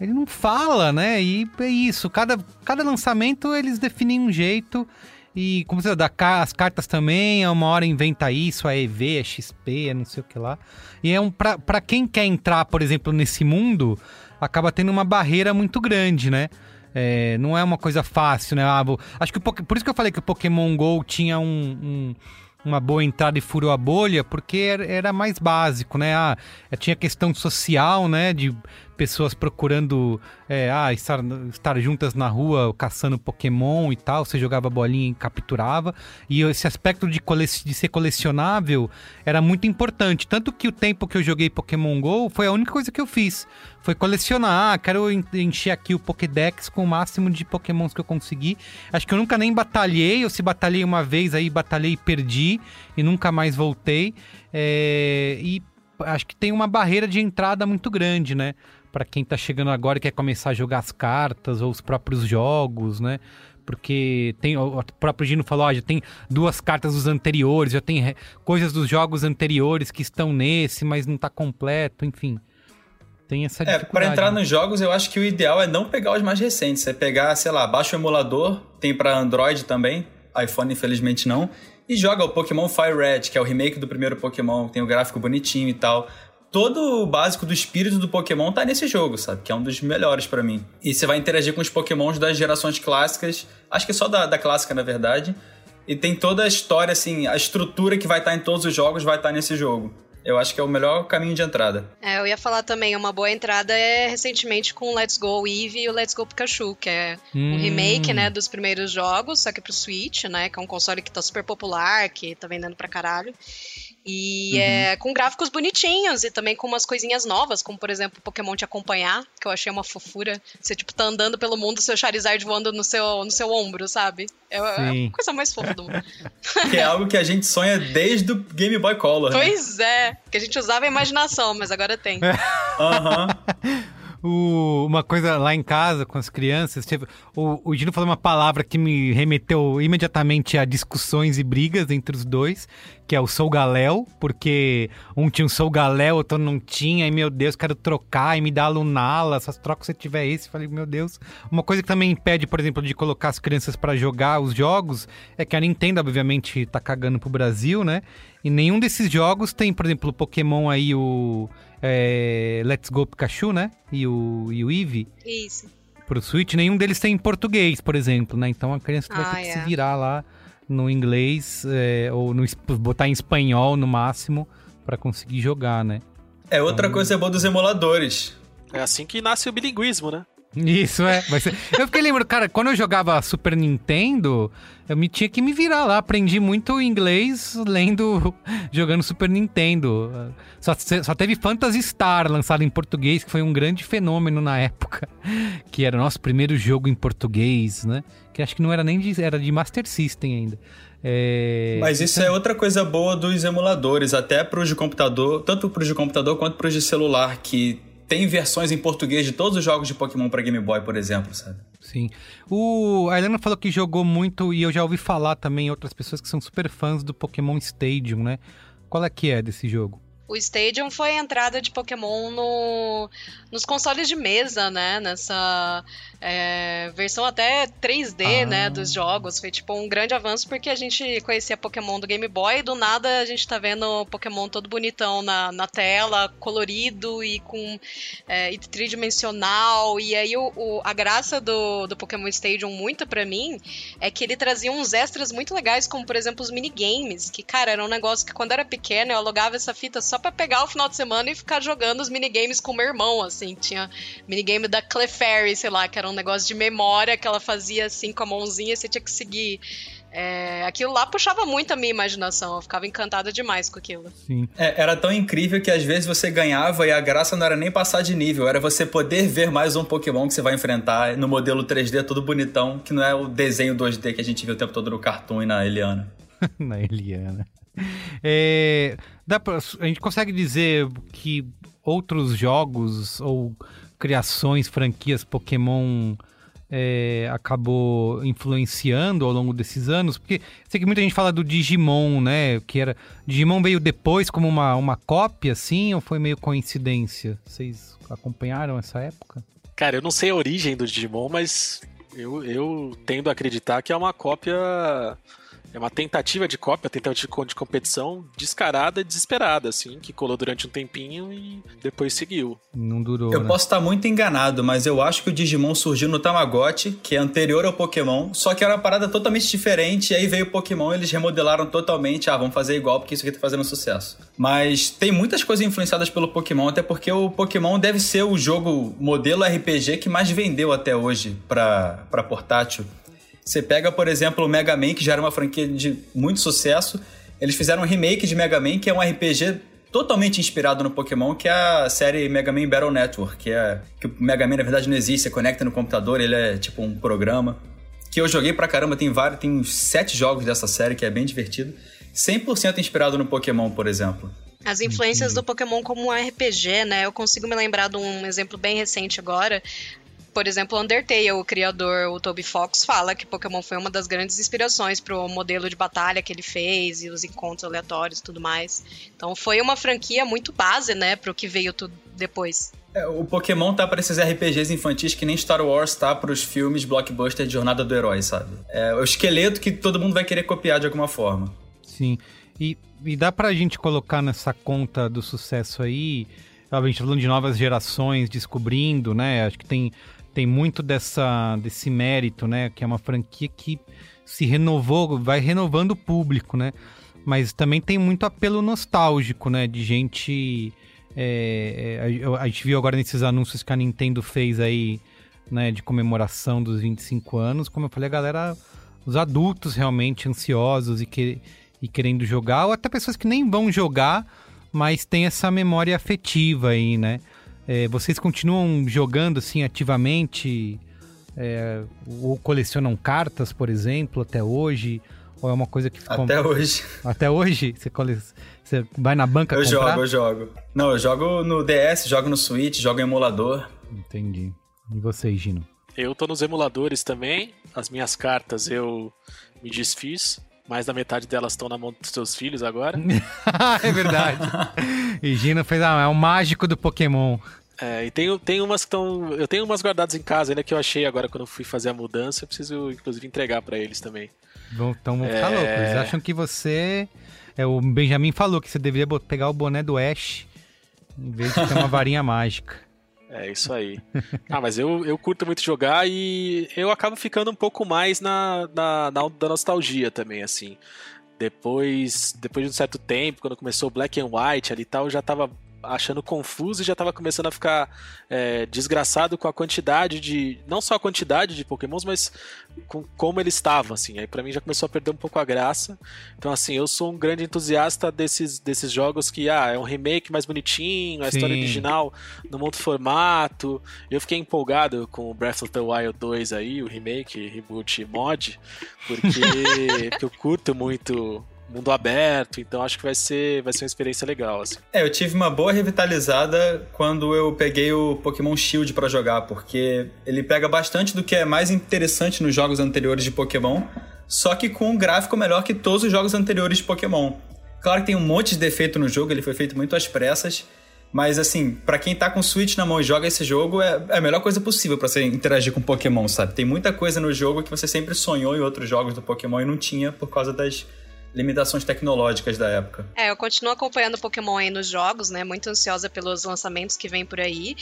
Ele não fala, né? E é isso, cada, cada lançamento eles definem um jeito. E como você dá as cartas também, a uma hora inventa isso, a EV, a XP, a não sei o que lá. E é um para quem quer entrar, por exemplo, nesse mundo, acaba tendo uma barreira muito grande, né? É, não é uma coisa fácil, né? Ah, acho que por isso que eu falei que o Pokémon GO tinha um, um uma boa entrada e furou a bolha, porque era mais básico, né? Ah, tinha questão social, né? De pessoas procurando é, ah, estar, estar juntas na rua caçando Pokémon e tal. Você jogava bolinha e capturava. E esse aspecto de, cole... de ser colecionável era muito importante. Tanto que o tempo que eu joguei Pokémon GO foi a única coisa que eu fiz. Foi colecionar. Ah, quero encher aqui o Pokédex com o máximo de Pokémons que eu consegui. Acho que eu nunca nem batalhei. Ou se batalhei uma vez aí, batalhei e perdi. E nunca mais voltei. É... E acho que tem uma barreira de entrada muito grande, né? Para quem está chegando agora e quer começar a jogar as cartas ou os próprios jogos, né? Porque tem o próprio Gino falou, ó, já tem duas cartas dos anteriores, já tem coisas dos jogos anteriores que estão nesse, mas não está completo, enfim. Tem essa É, para entrar nos jogos, eu acho que o ideal é não pegar os mais recentes, é pegar, sei lá, baixa o emulador, tem para Android também, iPhone infelizmente não, e joga o Pokémon Fire Red, que é o remake do primeiro Pokémon, tem o gráfico bonitinho e tal todo o básico do espírito do Pokémon tá nesse jogo, sabe? Que é um dos melhores para mim. E você vai interagir com os Pokémons das gerações clássicas, acho que só da, da clássica, na verdade. E tem toda a história, assim, a estrutura que vai estar tá em todos os jogos vai estar tá nesse jogo. Eu acho que é o melhor caminho de entrada. É, eu ia falar também, uma boa entrada é recentemente com Let's Go Eevee e o Let's Go Pikachu, que é hum. um remake, né, dos primeiros jogos, só que pro Switch, né, que é um console que tá super popular, que tá vendendo pra caralho. E uhum. é com gráficos bonitinhos e também com umas coisinhas novas, como por exemplo Pokémon te acompanhar, que eu achei uma fofura. Você tipo tá andando pelo mundo, seu Charizard voando no seu, no seu ombro, sabe? É, é a coisa mais fofa do mundo. <laughs> Que é algo que a gente sonha desde o Game Boy Color. Né? Pois é, que a gente usava a imaginação, mas agora tem. Aham. uhum. <laughs> o, uma coisa lá em casa com as crianças. Tipo, o, o Gino falou uma palavra que me remeteu imediatamente a discussões e brigas entre os dois, que é o Sou Galéu, porque um tinha um Sou Galéu, outro não tinha, e meu Deus, quero trocar e me dá Lunala, essas trocas se tiver esse. Falei, meu Deus. Uma coisa que também impede, por exemplo, de colocar as crianças para jogar os jogos é que a Nintendo, obviamente, tá cagando pro Brasil, né? E nenhum desses jogos tem, por exemplo, o Pokémon aí, o é, Let's Go Pikachu, né? E o, e o Eevee. Isso. Pro Switch, nenhum deles tem em português, por exemplo, né? Então a criança ah, vai ter que se é. virar lá no inglês é, ou no, botar em espanhol no máximo para conseguir jogar, né? É outra então... coisa boa dos emuladores. É assim que nasce o bilinguismo, né? Isso, é. Ser... eu fiquei lembrando, cara, quando eu jogava Super Nintendo, eu me tinha que me virar lá. Aprendi muito inglês lendo, <laughs> jogando Super Nintendo. Só, só teve Phantasy Star lançado em português, que foi um grande fenômeno na época. Que era o nosso primeiro jogo em português, né? Que acho que não era nem de, era de Master System ainda. É... Mas isso então... é outra coisa boa dos emuladores, até para os de computador, tanto para os de computador quanto para os de celular, que tem versões em português de todos os jogos de Pokémon para Game Boy, por exemplo, sabe? Sim. O, a Helena falou que jogou muito, e eu já ouvi falar também outras pessoas que são super fãs do Pokémon Stadium, né? Qual é que é desse jogo? O Stadium foi a entrada de Pokémon no, nos consoles de mesa, né? Nessa é, versão até 3D, Ah. né? Dos jogos. Foi tipo um grande avanço porque a gente conhecia Pokémon do Game Boy e do nada a gente tá vendo Pokémon todo bonitão na, na tela, colorido e com é, e tridimensional. E aí o, o- a graça do, do Pokémon Stadium, muito pra mim, é que ele trazia uns extras muito legais, como por exemplo os minigames, que, cara, era um negócio que quando era pequena eu alugava essa fita só pra pegar o final de semana e ficar jogando os minigames com o meu irmão, assim. Tinha minigame da Clefairy, sei lá, que era um negócio de memória que ela fazia assim com a mãozinha e você tinha que seguir. É, aquilo lá puxava muito a minha imaginação, eu ficava encantada demais com aquilo. Sim. É, era tão incrível que às vezes você ganhava e a graça não era nem passar de nível, era você poder ver mais um Pokémon que você vai enfrentar no modelo 3D todo bonitão, que não é o desenho 2D que a gente vê o tempo todo no Cartoon e na Eliana. <laughs> Na Eliana. <laughs> É, dá pra- a gente consegue dizer que outros jogos ou criações, franquias Pokémon é, acabou influenciando ao longo desses anos? Porque sei que muita gente fala do Digimon, né? Que era Digimon veio depois como uma, uma cópia, assim, ou foi meio coincidência? Vocês acompanharam essa época? Cara, eu não sei a origem do Digimon, mas eu, eu tendo a acreditar que é uma cópia. É uma tentativa de cópia, tentativa de competição descarada e desesperada, assim, que colou durante um tempinho e depois seguiu. Não durou. Eu né? posso estar muito enganado, mas eu acho que o Digimon surgiu no Tamagotchi, que é anterior ao Pokémon, só que era uma parada totalmente diferente, e aí veio o Pokémon e eles remodelaram totalmente, ah, vamos fazer igual porque isso aqui tá fazendo sucesso. Mas tem muitas coisas influenciadas pelo Pokémon, até porque o Pokémon deve ser o jogo modelo RPG que mais vendeu até hoje pra portátil. Você pega, por exemplo, o Mega Man, que já era uma franquia de muito sucesso. Eles fizeram um remake de Mega Man, que é um RPG totalmente inspirado no Pokémon, que é a série Mega Man Battle Network, que é que o Mega Man na verdade não existe, você conecta no computador, ele é tipo um programa. Que eu joguei pra caramba, tem vários, tem uns sete jogos dessa série que é bem divertido. 100% inspirado no Pokémon, por exemplo. As influências do Pokémon como um RPG, né? Eu consigo me lembrar de um exemplo bem recente agora. Por exemplo, Undertale, o criador, o Toby Fox, fala que Pokémon foi uma das grandes inspirações pro modelo de batalha que ele fez e os encontros aleatórios e tudo mais. Então foi uma franquia muito base, né, pro que veio tudo depois. É, o Pokémon tá pra esses RPGs infantis que nem Star Wars tá pros filmes blockbuster de Jornada do Herói, sabe? É o esqueleto que todo mundo vai querer copiar de alguma forma. Sim. E, e dá pra gente colocar nessa conta do sucesso aí, a gente tá falando de novas gerações descobrindo, né? Acho que tem, tem muito dessa, desse mérito, né? Que é uma franquia que se renovou, vai renovando o público, né? Mas também tem muito apelo nostálgico, né? De gente. é, é, a, a gente viu agora nesses anúncios que a Nintendo fez aí, né? De comemoração dos 25 anos. Como eu falei, a galera. Os adultos realmente ansiosos e, que, e querendo jogar, ou até pessoas que nem vão jogar, mas tem essa memória afetiva aí, né? É, vocês continuam jogando assim ativamente? É, ou colecionam cartas, por exemplo, até hoje? Ou é uma coisa que ficou... Até hoje. <laughs> Até hoje? Você, cole... Você vai na banca Eu comprar? jogo, eu jogo. Não, eu jogo no DS, jogo no Switch, jogo em emulador. Entendi. E você, Gino? Eu tô nos emuladores também. As minhas cartas eu me desfiz. Mais da metade delas estão na mão dos seus filhos agora. <laughs> é verdade. <laughs> e Gino fez, ah, é o mágico do Pokémon. É, e tem, tem umas que estão. Eu tenho umas guardadas em casa ainda que eu achei agora quando eu fui fazer a mudança. Eu preciso, inclusive, entregar pra eles também. Vão, então vão ficar É. loucos. Eles acham que você. É, o Benjamin falou que você deveria pegar o boné do Ash em vez de ter uma varinha <laughs> mágica. É isso aí. ah, mas eu, eu curto muito jogar e eu acabo ficando um pouco mais na, na, na da nostalgia também, assim. Depois, depois de um certo tempo, quando começou o Black and White ali e tal, eu já tava achando confuso e já tava começando a ficar é, desgraçado com a quantidade de. Não só a quantidade de Pokémons, mas com como eles estavam, assim. Aí pra mim já começou a perder um pouco a graça. Então, assim, eu sou um grande entusiasta desses, desses jogos que, ah, é um remake mais bonitinho, a história Sim. original no outro formato. Eu fiquei empolgado com o Breath of the Wild 2 aí, o remake, reboot mod, porque, <laughs> porque eu curto muito mundo aberto, então acho que vai ser, vai ser uma experiência legal, assim. É, eu tive uma boa revitalizada quando eu peguei o Pokémon Shield pra jogar, porque ele pega bastante do que é mais interessante nos jogos anteriores de Pokémon, só que com um gráfico melhor que todos os jogos anteriores de Pokémon. Claro que tem um monte de defeito no jogo, ele foi feito muito às pressas. Mas assim, pra quem tá com o Switch na mão e joga esse jogo, é, é a melhor coisa possível pra você interagir com Pokémon, sabe? Tem muita coisa no jogo que você sempre sonhou em outros jogos do Pokémon e não tinha por causa das limitações tecnológicas da época. É, eu continuo acompanhando Pokémon aí nos jogos, né? Muito ansiosa pelos lançamentos que vem por aí.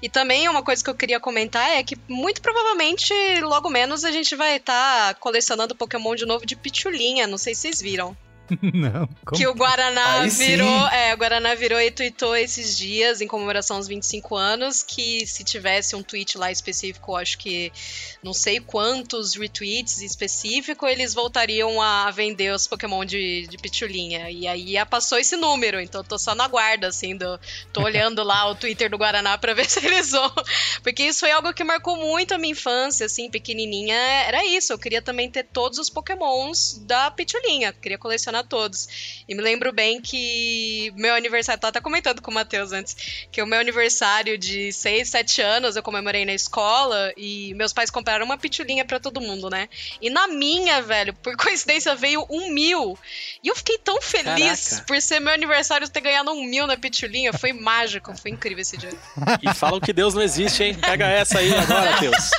E também uma coisa que eu queria comentar é que muito provavelmente logo menos a gente vai estar tá colecionando Pokémon de novo de Pitulinha. Não sei se vocês viram. <laughs> Não. Como? Que o Guaraná Aí virou. sim. É, o Guaraná virou e tweetou esses dias, em comemoração aos 25 anos, que se tivesse um tweet lá específico, acho que não sei quantos retweets específico, eles voltariam a vender os Pokémon de, de pitulinha. E aí já passou esse número, então eu tô só na guarda, assim, do, tô <laughs> olhando lá o Twitter do Guaraná pra ver <laughs> se eles vão. Porque isso foi algo que marcou muito a minha infância, assim, pequenininha. Era isso, eu queria também ter todos os Pokémons da pitulinha, queria colecionar todos. E me lembro bem que meu aniversário, tava até comentando com o Matheus antes, que o meu aniversário de 6, 7 anos eu comemorei na escola e meus pais compraram uma pitulinha pra todo mundo, né? E na minha, velho, por <laughs> coincidência veio um mil. E eu fiquei tão feliz Caraca. por ser meu aniversário ter ganhado um mil na pitulinha. Foi mágico, foi incrível esse dia. E falam que Deus não existe, hein? Pega essa aí agora, <laughs> Deus.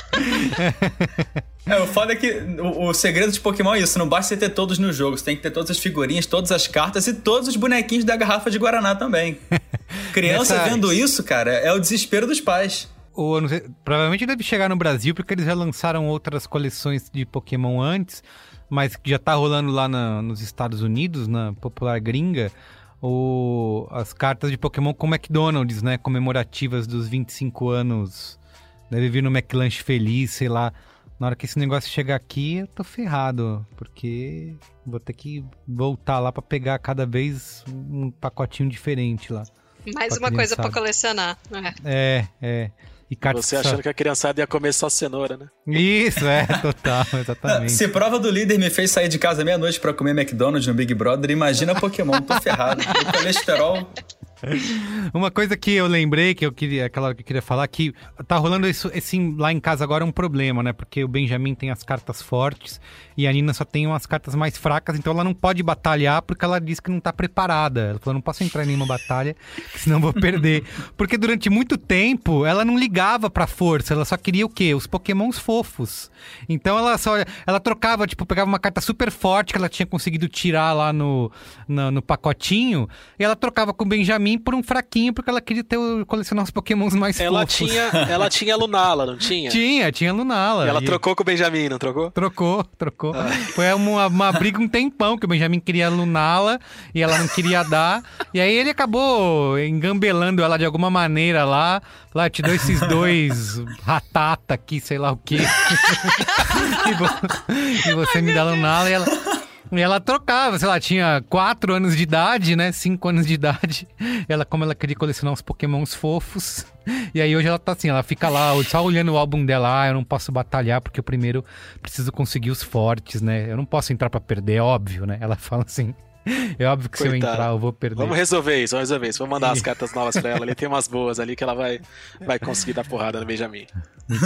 <laughs> É, o foda é que o, o segredo de Pokémon é isso, não basta você ter todos no jogo, você tem que ter todas as figurinhas, todas as cartas e todos os bonequinhos da garrafa de Guaraná também. <laughs> Criança Nessa- vendo isso, cara, é o desespero dos pais. Ou, sei, provavelmente deve chegar no Brasil, porque eles já lançaram outras coleções de Pokémon antes, mas que já tá rolando lá na- nos Estados Unidos, na popular gringa, o, as cartas de Pokémon com McDonald's, né? Comemorativas dos 25 anos. Deve vir no McLanche Feliz, sei lá. Na hora que esse negócio chegar aqui, eu tô ferrado, porque vou ter que voltar lá pra pegar cada vez um pacotinho diferente lá. Mais uma coisa pra criançada. colecionar. É. É, é. E cartas Você achando que a criançada ia comer só cenoura, né? Isso, é, total, <laughs> exatamente. Se prova do líder me fez sair de casa meia-noite pra comer McDonald's no Big Brother, imagina Pokémon, tô ferrado. O colesterol. <laughs> Uma coisa que eu lembrei, que eu queria, aquela que eu queria falar, que tá rolando isso, esse lá em casa agora é um problema, né? Porque o Benjamin tem as cartas fortes e a Nina só tem umas cartas mais fracas, então ela não pode batalhar porque ela diz que não tá preparada. Ela falou, não posso entrar em nenhuma batalha, senão eu vou perder. <laughs> Porque durante muito tempo ela não ligava pra força, ela só queria o quê? Os pokémons fofos. Então ela só, ela trocava, tipo, pegava uma carta super forte que ela tinha conseguido tirar lá no, no, no pacotinho, e ela trocava com o Benjamin por um fraquinho, porque ela queria ter, o- colecionar os pokémons mais Ela fofos. tinha, ela tinha Lunala, não tinha? <laughs> Tinha, tinha Lunala. E ela E- trocou com o Benjamin, não trocou? Trocou, trocou. Foi uma, uma briga um tempão, que o Benjamin queria Lunala e ela não queria dar. E aí ele acabou engambelando ela de alguma maneira lá. Lá, te dou esses dois ratata aqui, sei lá o quê. <laughs> e, vo- você me dá Lunala e ela. E ela trocava, sei lá, tinha 4 anos de idade, né? 5 anos de idade. <laughs> Ela, como ela queria colecionar uns pokémons fofos. E aí hoje ela tá assim, ela fica lá só olhando o álbum dela. Ah, eu não posso batalhar porque eu primeiro preciso conseguir os fortes, né? Eu não posso entrar pra perder, é óbvio, né? Ela <laughs> fala assim. É óbvio que se eu entrar eu vou perder. Vamos resolver isso, vamos resolver isso. Vamos mandar as cartas novas pra ela. Ali tem umas boas ali que ela vai, vai conseguir dar porrada no Benjamin. <laughs>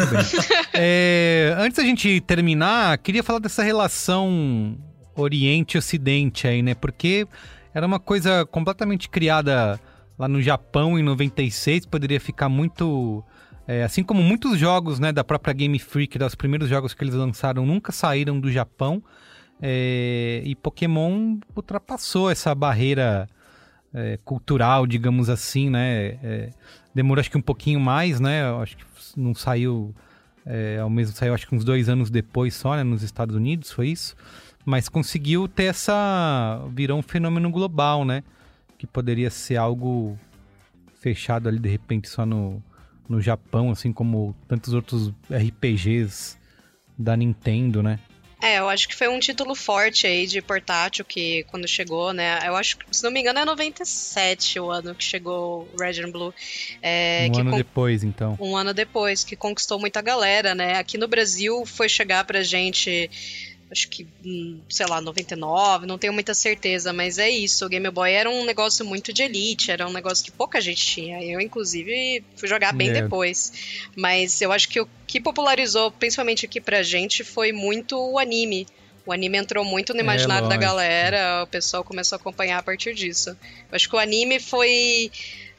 É, antes da gente terminar, queria falar dessa relação Oriente e Ocidente aí, né? Porque era uma coisa completamente criada lá no Japão em 96, poderia ficar muito. é, assim como muitos jogos né, da própria Game Freak, dos primeiros jogos que eles lançaram, nunca saíram do Japão. é, e Pokémon ultrapassou essa barreira é, cultural, digamos assim, né? É, demorou acho que um pouquinho mais, né? Acho que não saiu é, ao mesmo saiu acho que uns dois anos depois só, né? Nos Estados Unidos, foi isso. Mas conseguiu ter essa virou um fenômeno global, né? Que poderia ser algo fechado ali de repente só no, no Japão, assim como tantos outros RPGs da Nintendo, né? É, eu acho que foi um título forte aí de portátil que quando chegou, né? Eu acho que, se não me engano, é 97 o ano que chegou Red and Blue. É, um ano depois, então. um ano depois, que conquistou muita galera, né? Aqui no Brasil foi chegar pra gente, acho que, hum, sei lá, 99, não tenho muita certeza, mas é isso. O Game Boy era um negócio muito de elite, era um negócio que pouca gente tinha. Eu, inclusive, fui jogar bem É. depois. Mas eu acho que o que popularizou, principalmente aqui pra gente, foi muito o anime. O anime entrou muito no imaginário da lógico. galera, o pessoal começou a acompanhar a partir disso. Eu acho que o anime foi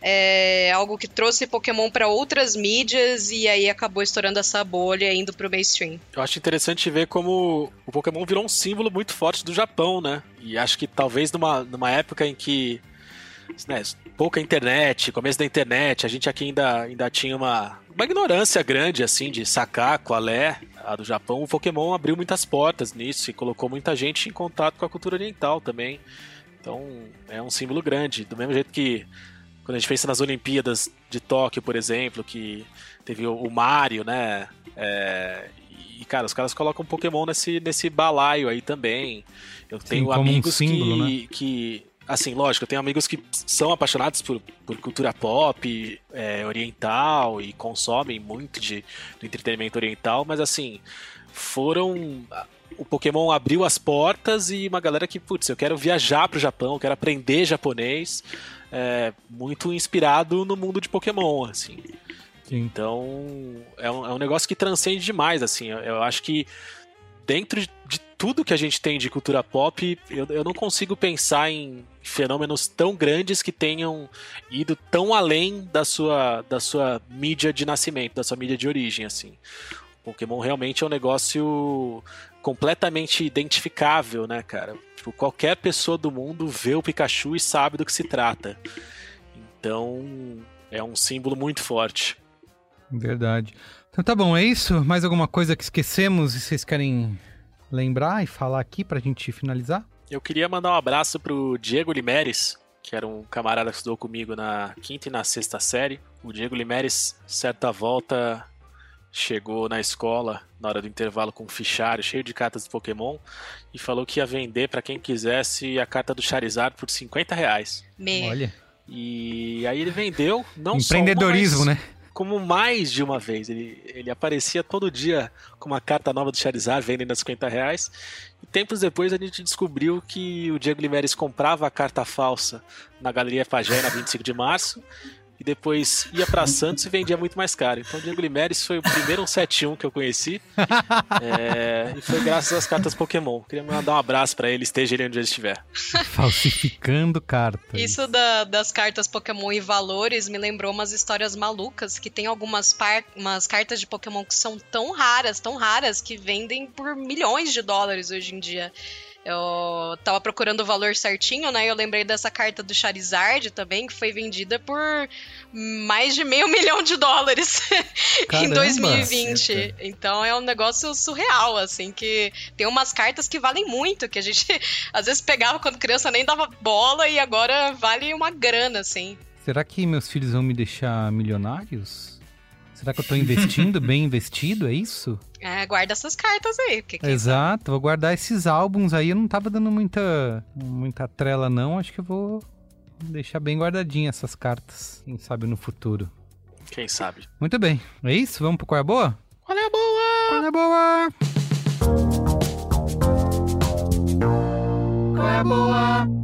é, algo que trouxe Pokémon para outras mídias e aí acabou estourando essa bolha indo pro mainstream. Eu acho interessante ver como o Pokémon virou um símbolo muito forte do Japão, né? E acho que talvez numa, numa época em que né, pouca internet, começo da internet, a gente aqui ainda, ainda tinha uma, uma ignorância grande, assim, de sacar qual é a do Japão. O Pokémon abriu muitas portas nisso e colocou muita gente em contato com a cultura oriental também. Então, é um símbolo grande. Do mesmo jeito que quando a gente pensa nas Olimpíadas de Tóquio, por exemplo, que teve o, Mario, né? É, e, cara, os caras colocam Pokémon nesse, nesse balaio aí também. Eu tenho como um amigos símbolo, que, que. Assim, lógico, eu tenho amigos que são apaixonados por, por cultura pop é, oriental e consomem muito de, do entretenimento oriental, mas assim, foram. O Pokémon abriu as portas e uma galera que, putz, eu quero viajar pro Japão, eu quero aprender japonês, é, muito inspirado no mundo de Pokémon, assim. Então, é um, é um negócio que transcende demais, assim. Eu, eu acho que dentro de, de tudo que a gente tem de cultura pop, eu, eu não consigo pensar em fenômenos tão grandes que tenham ido tão além da sua, da sua mídia de nascimento, da sua mídia de origem, assim. Pokémon realmente é um negócio completamente identificável, né, cara? Tipo, qualquer pessoa do mundo vê o Pikachu e sabe do que se trata. Então, é um símbolo muito forte. Verdade. Então tá bom, é isso? Mais alguma coisa que esquecemos e vocês querem lembrar e falar aqui pra gente finalizar? Eu queria mandar um abraço pro Diego Limeres, que era um camarada que estudou comigo na quinta e na sexta série. O Diego Limeres, certa volta, chegou na escola na hora do intervalo com um fichário cheio de cartas de Pokémon e falou que ia vender pra quem quisesse a carta do Charizard por 50 reais. Me. Olha. E aí ele vendeu, não Empreendedorismo, só uma, mas né? Como mais de uma vez. Ele, ele aparecia todo dia com uma carta nova do Charizard vendendo a 50 reais. E tempos depois a gente descobriu que o Diego Limeres comprava a carta falsa na Galeria Pagé na 25 de março. E depois ia pra Santos e vendia muito mais caro. Então o Diego Limeres foi o primeiro 171 que eu conheci. <laughs> É, e foi graças às cartas Pokémon. Queria mandar um abraço pra ele, esteja ele onde ele estiver. Falsificando cartas. Isso da- das cartas Pokémon e valores me lembrou umas histórias malucas que tem algumas par- umas cartas de Pokémon que são tão raras, tão raras, que vendem por milhões de dólares hoje em dia. Eu tava procurando o valor certinho, né? Eu lembrei dessa carta do Charizard também, que foi vendida por mais de meio <laughs> milhão de dólares <laughs> em Caramba! 2020. Então é um negócio surreal, assim, que tem umas cartas que valem muito, que a gente <laughs> às vezes pegava quando criança nem dava bola e agora vale uma grana, assim. Será que meus filhos vão me deixar milionários? Será que eu tô investindo <laughs> bem investido? É isso? É, guarda essas cartas aí, porque quem Exato, vou guardar esses álbuns aí. Eu não tava dando muita, muita trela, não. Acho que eu vou deixar bem guardadinha essas cartas. Quem sabe no futuro. Quem sabe? Muito bem. É isso? Vamos pro Qual é a Boa? Qual é a boa? Qual é a Boa? Qual é a Boa?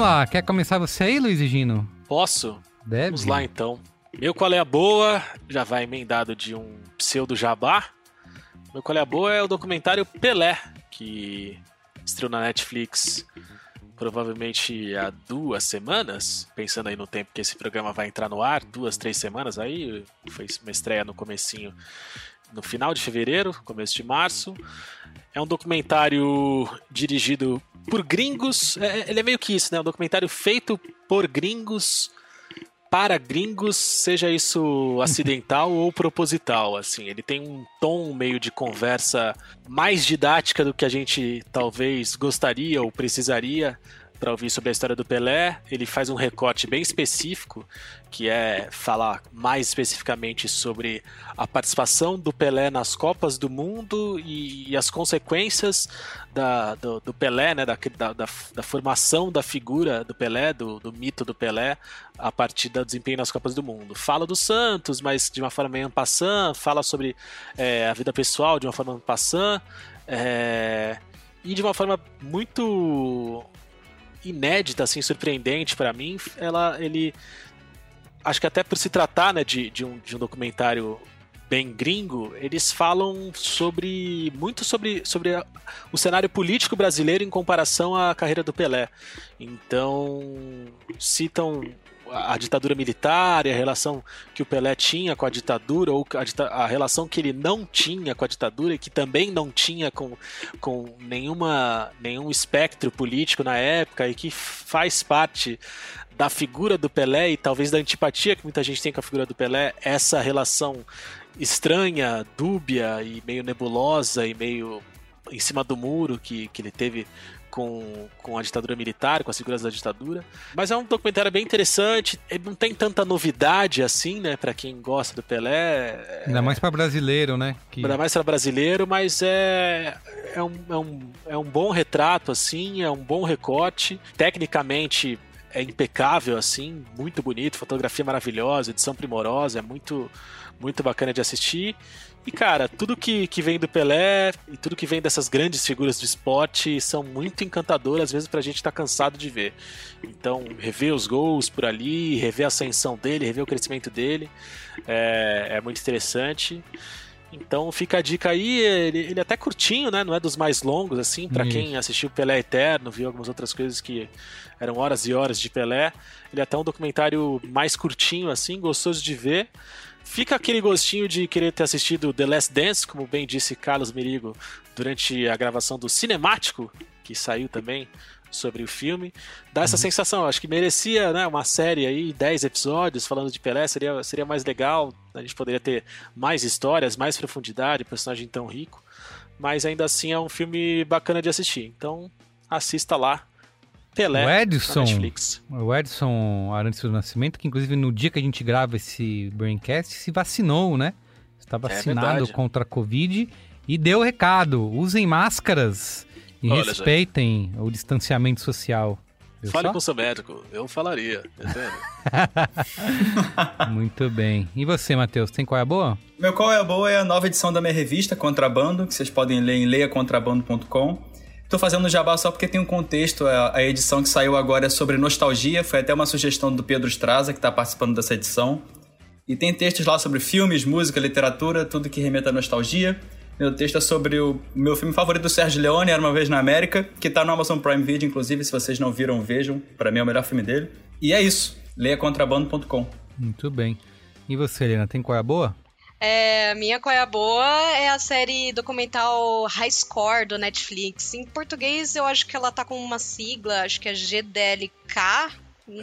Vamos lá, quer começar você aí, Luiz e Gino? Posso? Deve. Vamos lá então. Meu qual é a boa já vai emendado de um pseudo jabá. Meu qual é a boa é o documentário Pelé, que estreou na Netflix provavelmente há duas semanas, pensando aí no tempo que esse programa vai entrar no ar, duas, três semanas aí, foi uma estreia no comecinho, no final de fevereiro, começo de março. É um documentário dirigido por gringos, é- ele é meio que isso, né? Um documentário feito por gringos para gringos, seja isso acidental ou proposital, assim. Ele tem um tom meio de conversa mais didática do que a gente talvez gostaria ou precisaria para ouvir sobre a história do Pelé. Ele faz um recorte bem específico, que é falar mais especificamente sobre a participação do Pelé nas Copas do Mundo e, e as consequências da- do, do Pelé, né, da, da, da- formação da figura do Pelé, do, do mito do Pelé, a partir do desempenho nas Copas do Mundo. Fala do Santos, mas de uma forma meio passant, fala sobre é, a vida pessoal de uma forma passant, é, e de uma forma muito inédita, assim, surpreendente para mim. Ela, ele, acho que até por se tratar, né, de, de, um, de um documentário bem gringo, eles falam sobre muito sobre, sobre a, o cenário político brasileiro em comparação à carreira do Pelé. Então citam a, ditadura militar e a relação que o Pelé tinha com a ditadura, ou a, a, relação que ele não tinha com a ditadura e que também não tinha com, com nenhuma, nenhum espectro político na época e que faz parte da figura do Pelé e talvez da antipatia que muita gente tem com a figura do Pelé, essa relação estranha, dúbia e meio nebulosa e meio em cima do muro que, que ele teve com, com a ditadura militar, com as figuras da ditadura. Mas é um documentário bem interessante, ele não tem tanta novidade assim, né, para quem gosta do Pelé. Ainda mais para brasileiro, né? Que... Ainda mais para brasileiro, mas é, é, um, é, um, é um bom retrato, assim, é um bom recorte. Tecnicamente é impecável, assim, muito bonito, fotografia maravilhosa, edição primorosa, é muito, muito bacana de assistir. E, cara, tudo que, que vem do Pelé e tudo que vem dessas grandes figuras do esporte são muito encantadoras, às vezes pra gente tá cansado de ver. Então, rever os gols por ali, rever a ascensão dele, rever o crescimento dele, é, é muito interessante. Então fica a dica aí, ele, ele é até curtinho, né? Não é dos mais longos, assim, para quem assistiu Pelé Eterno, viu algumas outras coisas que eram horas e horas de Pelé. Ele é até um documentário mais curtinho, assim, gostoso de ver. Fica aquele gostinho de querer ter assistido The Last Dance, como bem disse Carlos Merigo durante a gravação do Cinemático, que saiu também sobre o filme. Dá essa uhum. sensação, acho que merecia né, uma série aí, 10 episódios falando de Pelé, seria, seria mais legal. A gente poderia ter mais histórias, mais profundidade, personagem tão rico. Mas ainda assim é um filme bacana de assistir. Então assista lá, Pelé o Edson, O Edson Arantes do Nascimento, que inclusive no dia que a gente grava esse Braincast, se vacinou, né? Está é vacinado é contra a Covid e deu recado. Usem máscaras e Olha, respeitem gente. o distanciamento social. Viu Fale só? com o seu médico, eu falaria, <laughs> Muito bem. E você, Matheus, tem qual é a boa? Meu qual é a boa é a nova edição da minha revista, Contrabando, que vocês podem ler em leiacontrabando.com. Tô fazendo jabá só porque tem um contexto. A, edição que saiu agora é sobre nostalgia. Foi até uma sugestão do Pedro Straza, que está participando dessa edição. E tem textos lá sobre filmes, música, literatura, tudo que remeta à nostalgia. Meu texto é sobre o meu filme favorito do Sérgio Leone, Era Uma Vez na América, que está no Amazon Prime Video, inclusive, se vocês não viram, vejam. Para mim é o melhor filme dele. E é isso. Leia contrabando.com. Muito bem. E você, Helena, tem qual é a boa? É, minha qual é a boa é a série documental High Score do Netflix. Em português eu acho que ela tá com uma sigla, acho que é GDLK,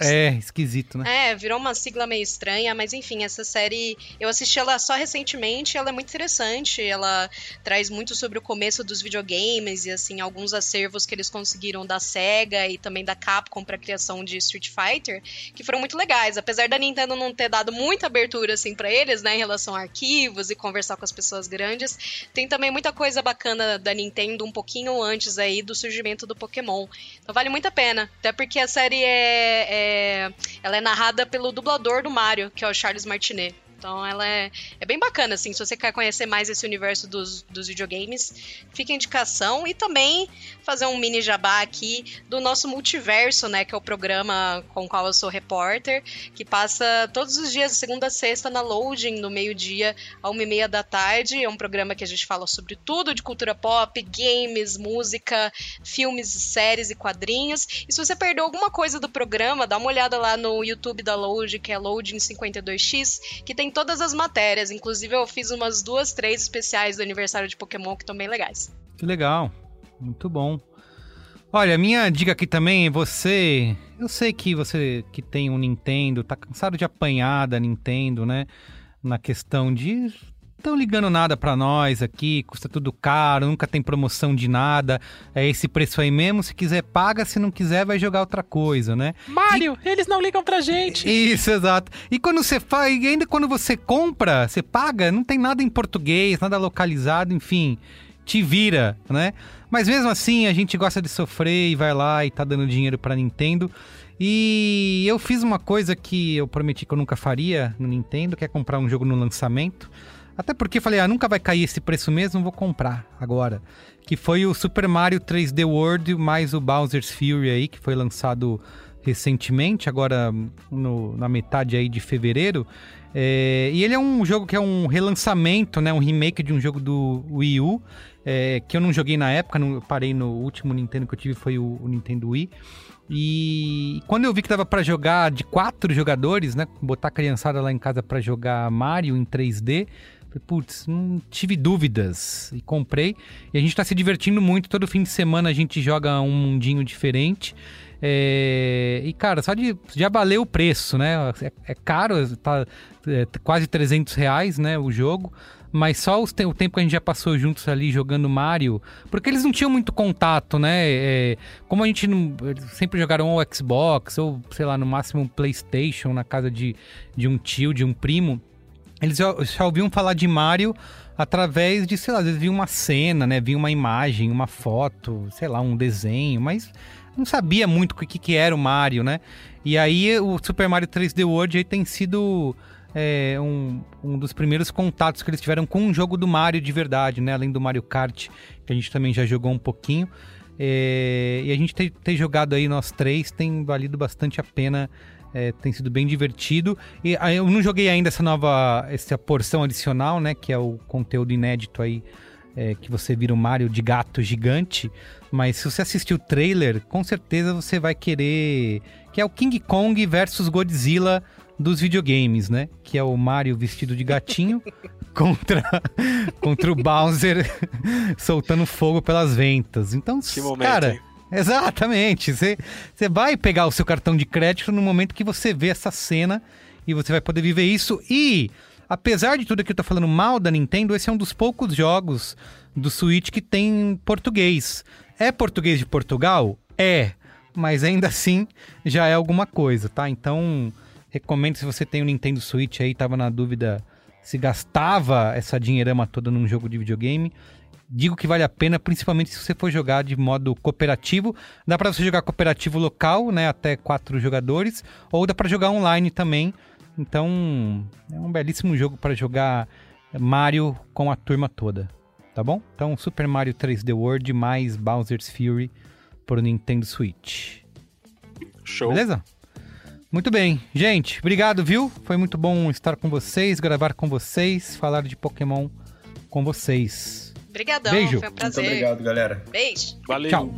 é, esquisito, né? É, virou uma sigla meio estranha, mas enfim, essa série eu assisti ela só recentemente, ela é muito interessante, ela traz muito sobre o começo dos videogames e assim alguns acervos que eles conseguiram da Sega e também da Capcom para a criação de Street Fighter, que foram muito legais, apesar da Nintendo não ter dado muita abertura assim para eles, né, em relação a arquivos e conversar com as pessoas grandes, tem também muita coisa bacana da Nintendo um pouquinho antes aí do surgimento do Pokémon. Então vale muito a pena, até porque a série é, é é, ela é narrada pelo dublador do Mario, que é o Charles Martinet. Então ela é, é bem bacana, assim, se você quer conhecer mais esse universo dos, dos videogames, fica a indicação. E também fazer um mini jabá aqui do nosso multiverso, né? Que é o programa com o qual eu sou repórter, que passa todos os dias, segunda a sexta, na Loading, no meio-dia, a uma e meia da tarde. É um programa que a gente fala sobre tudo de cultura pop, games, música, filmes, séries e quadrinhos. E se você perdeu alguma coisa do programa, dá uma olhada lá no YouTube da Loading, que é Loading 52X, que tem todas as matérias. Inclusive, eu fiz umas duas, três especiais do aniversário de Pokémon que estão bem legais. Que legal. Muito bom. Olha, minha dica aqui também é você. Eu sei que você que tem um Nintendo, tá cansado de apanhar da Nintendo, né? Na questão de estão ligando nada para nós aqui, custa tudo caro, nunca tem promoção de nada, é esse preço aí mesmo, se quiser paga, se não quiser vai jogar outra coisa, né? Mário, e... eles não ligam pra gente. Isso, exato. E quando você faz, e ainda quando você compra, você paga, não tem nada em português, nada localizado, enfim, te vira, né? Mas mesmo assim, a gente gosta de sofrer e vai lá e tá dando dinheiro pra Nintendo. E eu fiz uma coisa que eu prometi que eu nunca faria no Nintendo, que é comprar um jogo no lançamento. Até porque falei, ah, nunca vai cair esse preço mesmo, vou comprar agora. Que foi o Super Mario 3D World mais o Bowser's Fury aí, que foi lançado recentemente, agora no, na metade aí de fevereiro. É, e ele é um jogo que é um relançamento, né? Um remake de um jogo do Wii U, é, que eu não joguei na época, não, parei no último Nintendo que eu tive, foi o, o Nintendo Wii. E quando eu vi que dava para jogar de quatro jogadores, né? Botar a criançada lá em casa para jogar Mario em 3D, falei, putz, não tive dúvidas. E comprei. E a gente tá se divertindo muito. Todo fim de semana a gente joga um mundinho diferente. É... E, cara, só de. Já valeu o preço, né? É, é caro, tá é, quase 300 reais, né? O jogo mas só os, o tempo que a gente já passou juntos ali jogando Mario, porque eles não tinham muito contato, né? É, como a gente não, sempre jogaram ou Xbox, ou sei lá, no máximo um PlayStation na casa de, de um tio, de um primo, eles já, já ouviam falar de Mario através de, sei lá, às vezes viam uma cena, né? Viam uma imagem, uma foto, sei lá, um desenho, mas não sabia muito o que, que era o Mario, né? E aí o Super Mario 3D World aí tem sido é, um, um dos primeiros contatos que eles tiveram com um jogo do Mario de verdade, né? Além do Mario Kart, que a gente também já jogou um pouquinho. É, e a gente ter, ter, jogado aí nós três tem valido bastante a pena. É, tem sido bem divertido. E eu não joguei ainda essa nova, essa porção adicional, né? Que é o conteúdo inédito aí. É, que você vira o Mario de gato gigante. Mas se você assistir o trailer, com certeza você vai querer. Que é o King Kong versus Godzilla dos videogames, né? Que é o Mario vestido de gatinho <laughs> contra, <laughs> contra o Bowser <laughs> soltando fogo pelas ventas. Então, que momento, cara, hein? exatamente. Você, você vai pegar o seu cartão de crédito no momento que você vê essa cena e você vai poder viver isso. E, apesar de tudo que eu tô falando mal da Nintendo, esse é um dos poucos jogos do Switch que tem português. É português de Portugal? É. Mas ainda assim já é alguma coisa, tá? Então Recomendo se você tem o um Nintendo Switch aí, tava na dúvida se gastava essa dinheirama toda num jogo de videogame. Digo que vale a pena, principalmente se você for jogar de modo cooperativo. Dá para você jogar cooperativo local, né, até quatro jogadores, ou dá para jogar online também. Então, é um belíssimo jogo para jogar Mario com a turma toda, tá bom? Então, Super Mario 3D World mais Bowser's Fury para o Nintendo Switch. Show. Beleza? Muito bem. Gente, obrigado, viu? Foi muito bom estar com vocês, gravar com vocês, falar de Pokémon com vocês. Obrigadão, Beijo. foi um prazer. Muito obrigado, galera. Beijo. Valeu. Tchau.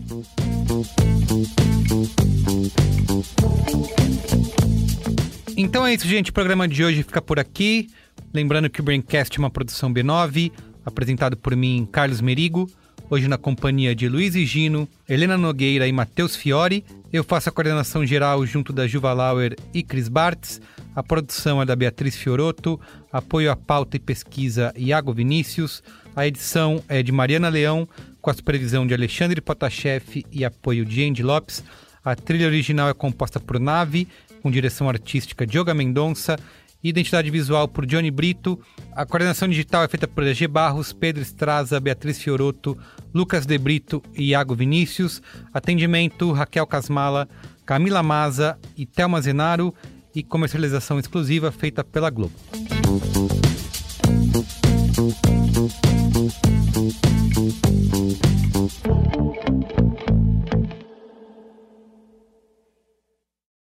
Então é isso, gente. O programa de hoje fica por aqui. Lembrando que o Braincast é uma produção B9, apresentado por mim, Carlos Merigo hoje na companhia de Luiz e Gino, Helena Nogueira e Matheus Fiore. Eu faço a coordenação geral junto da Juva Lauer e Cris Bartz. A produção é da Beatriz Fioroto, apoio à pauta e pesquisa Iago Vinícius. A edição é de Mariana Leão, com a supervisão de Alexandre Potashev e apoio de Andy Lopes. A trilha original é composta por Nave, com direção artística de Yoga Mendonça Identidade visual por Johnny Brito. A coordenação digital é feita por G. Barros, Pedro Estraza, Beatriz Fioroto, Lucas De Brito e Iago Vinícius. Atendimento Raquel Casmala, Camila Maza e Thelma Zenaro. E comercialização exclusiva feita pela Globo.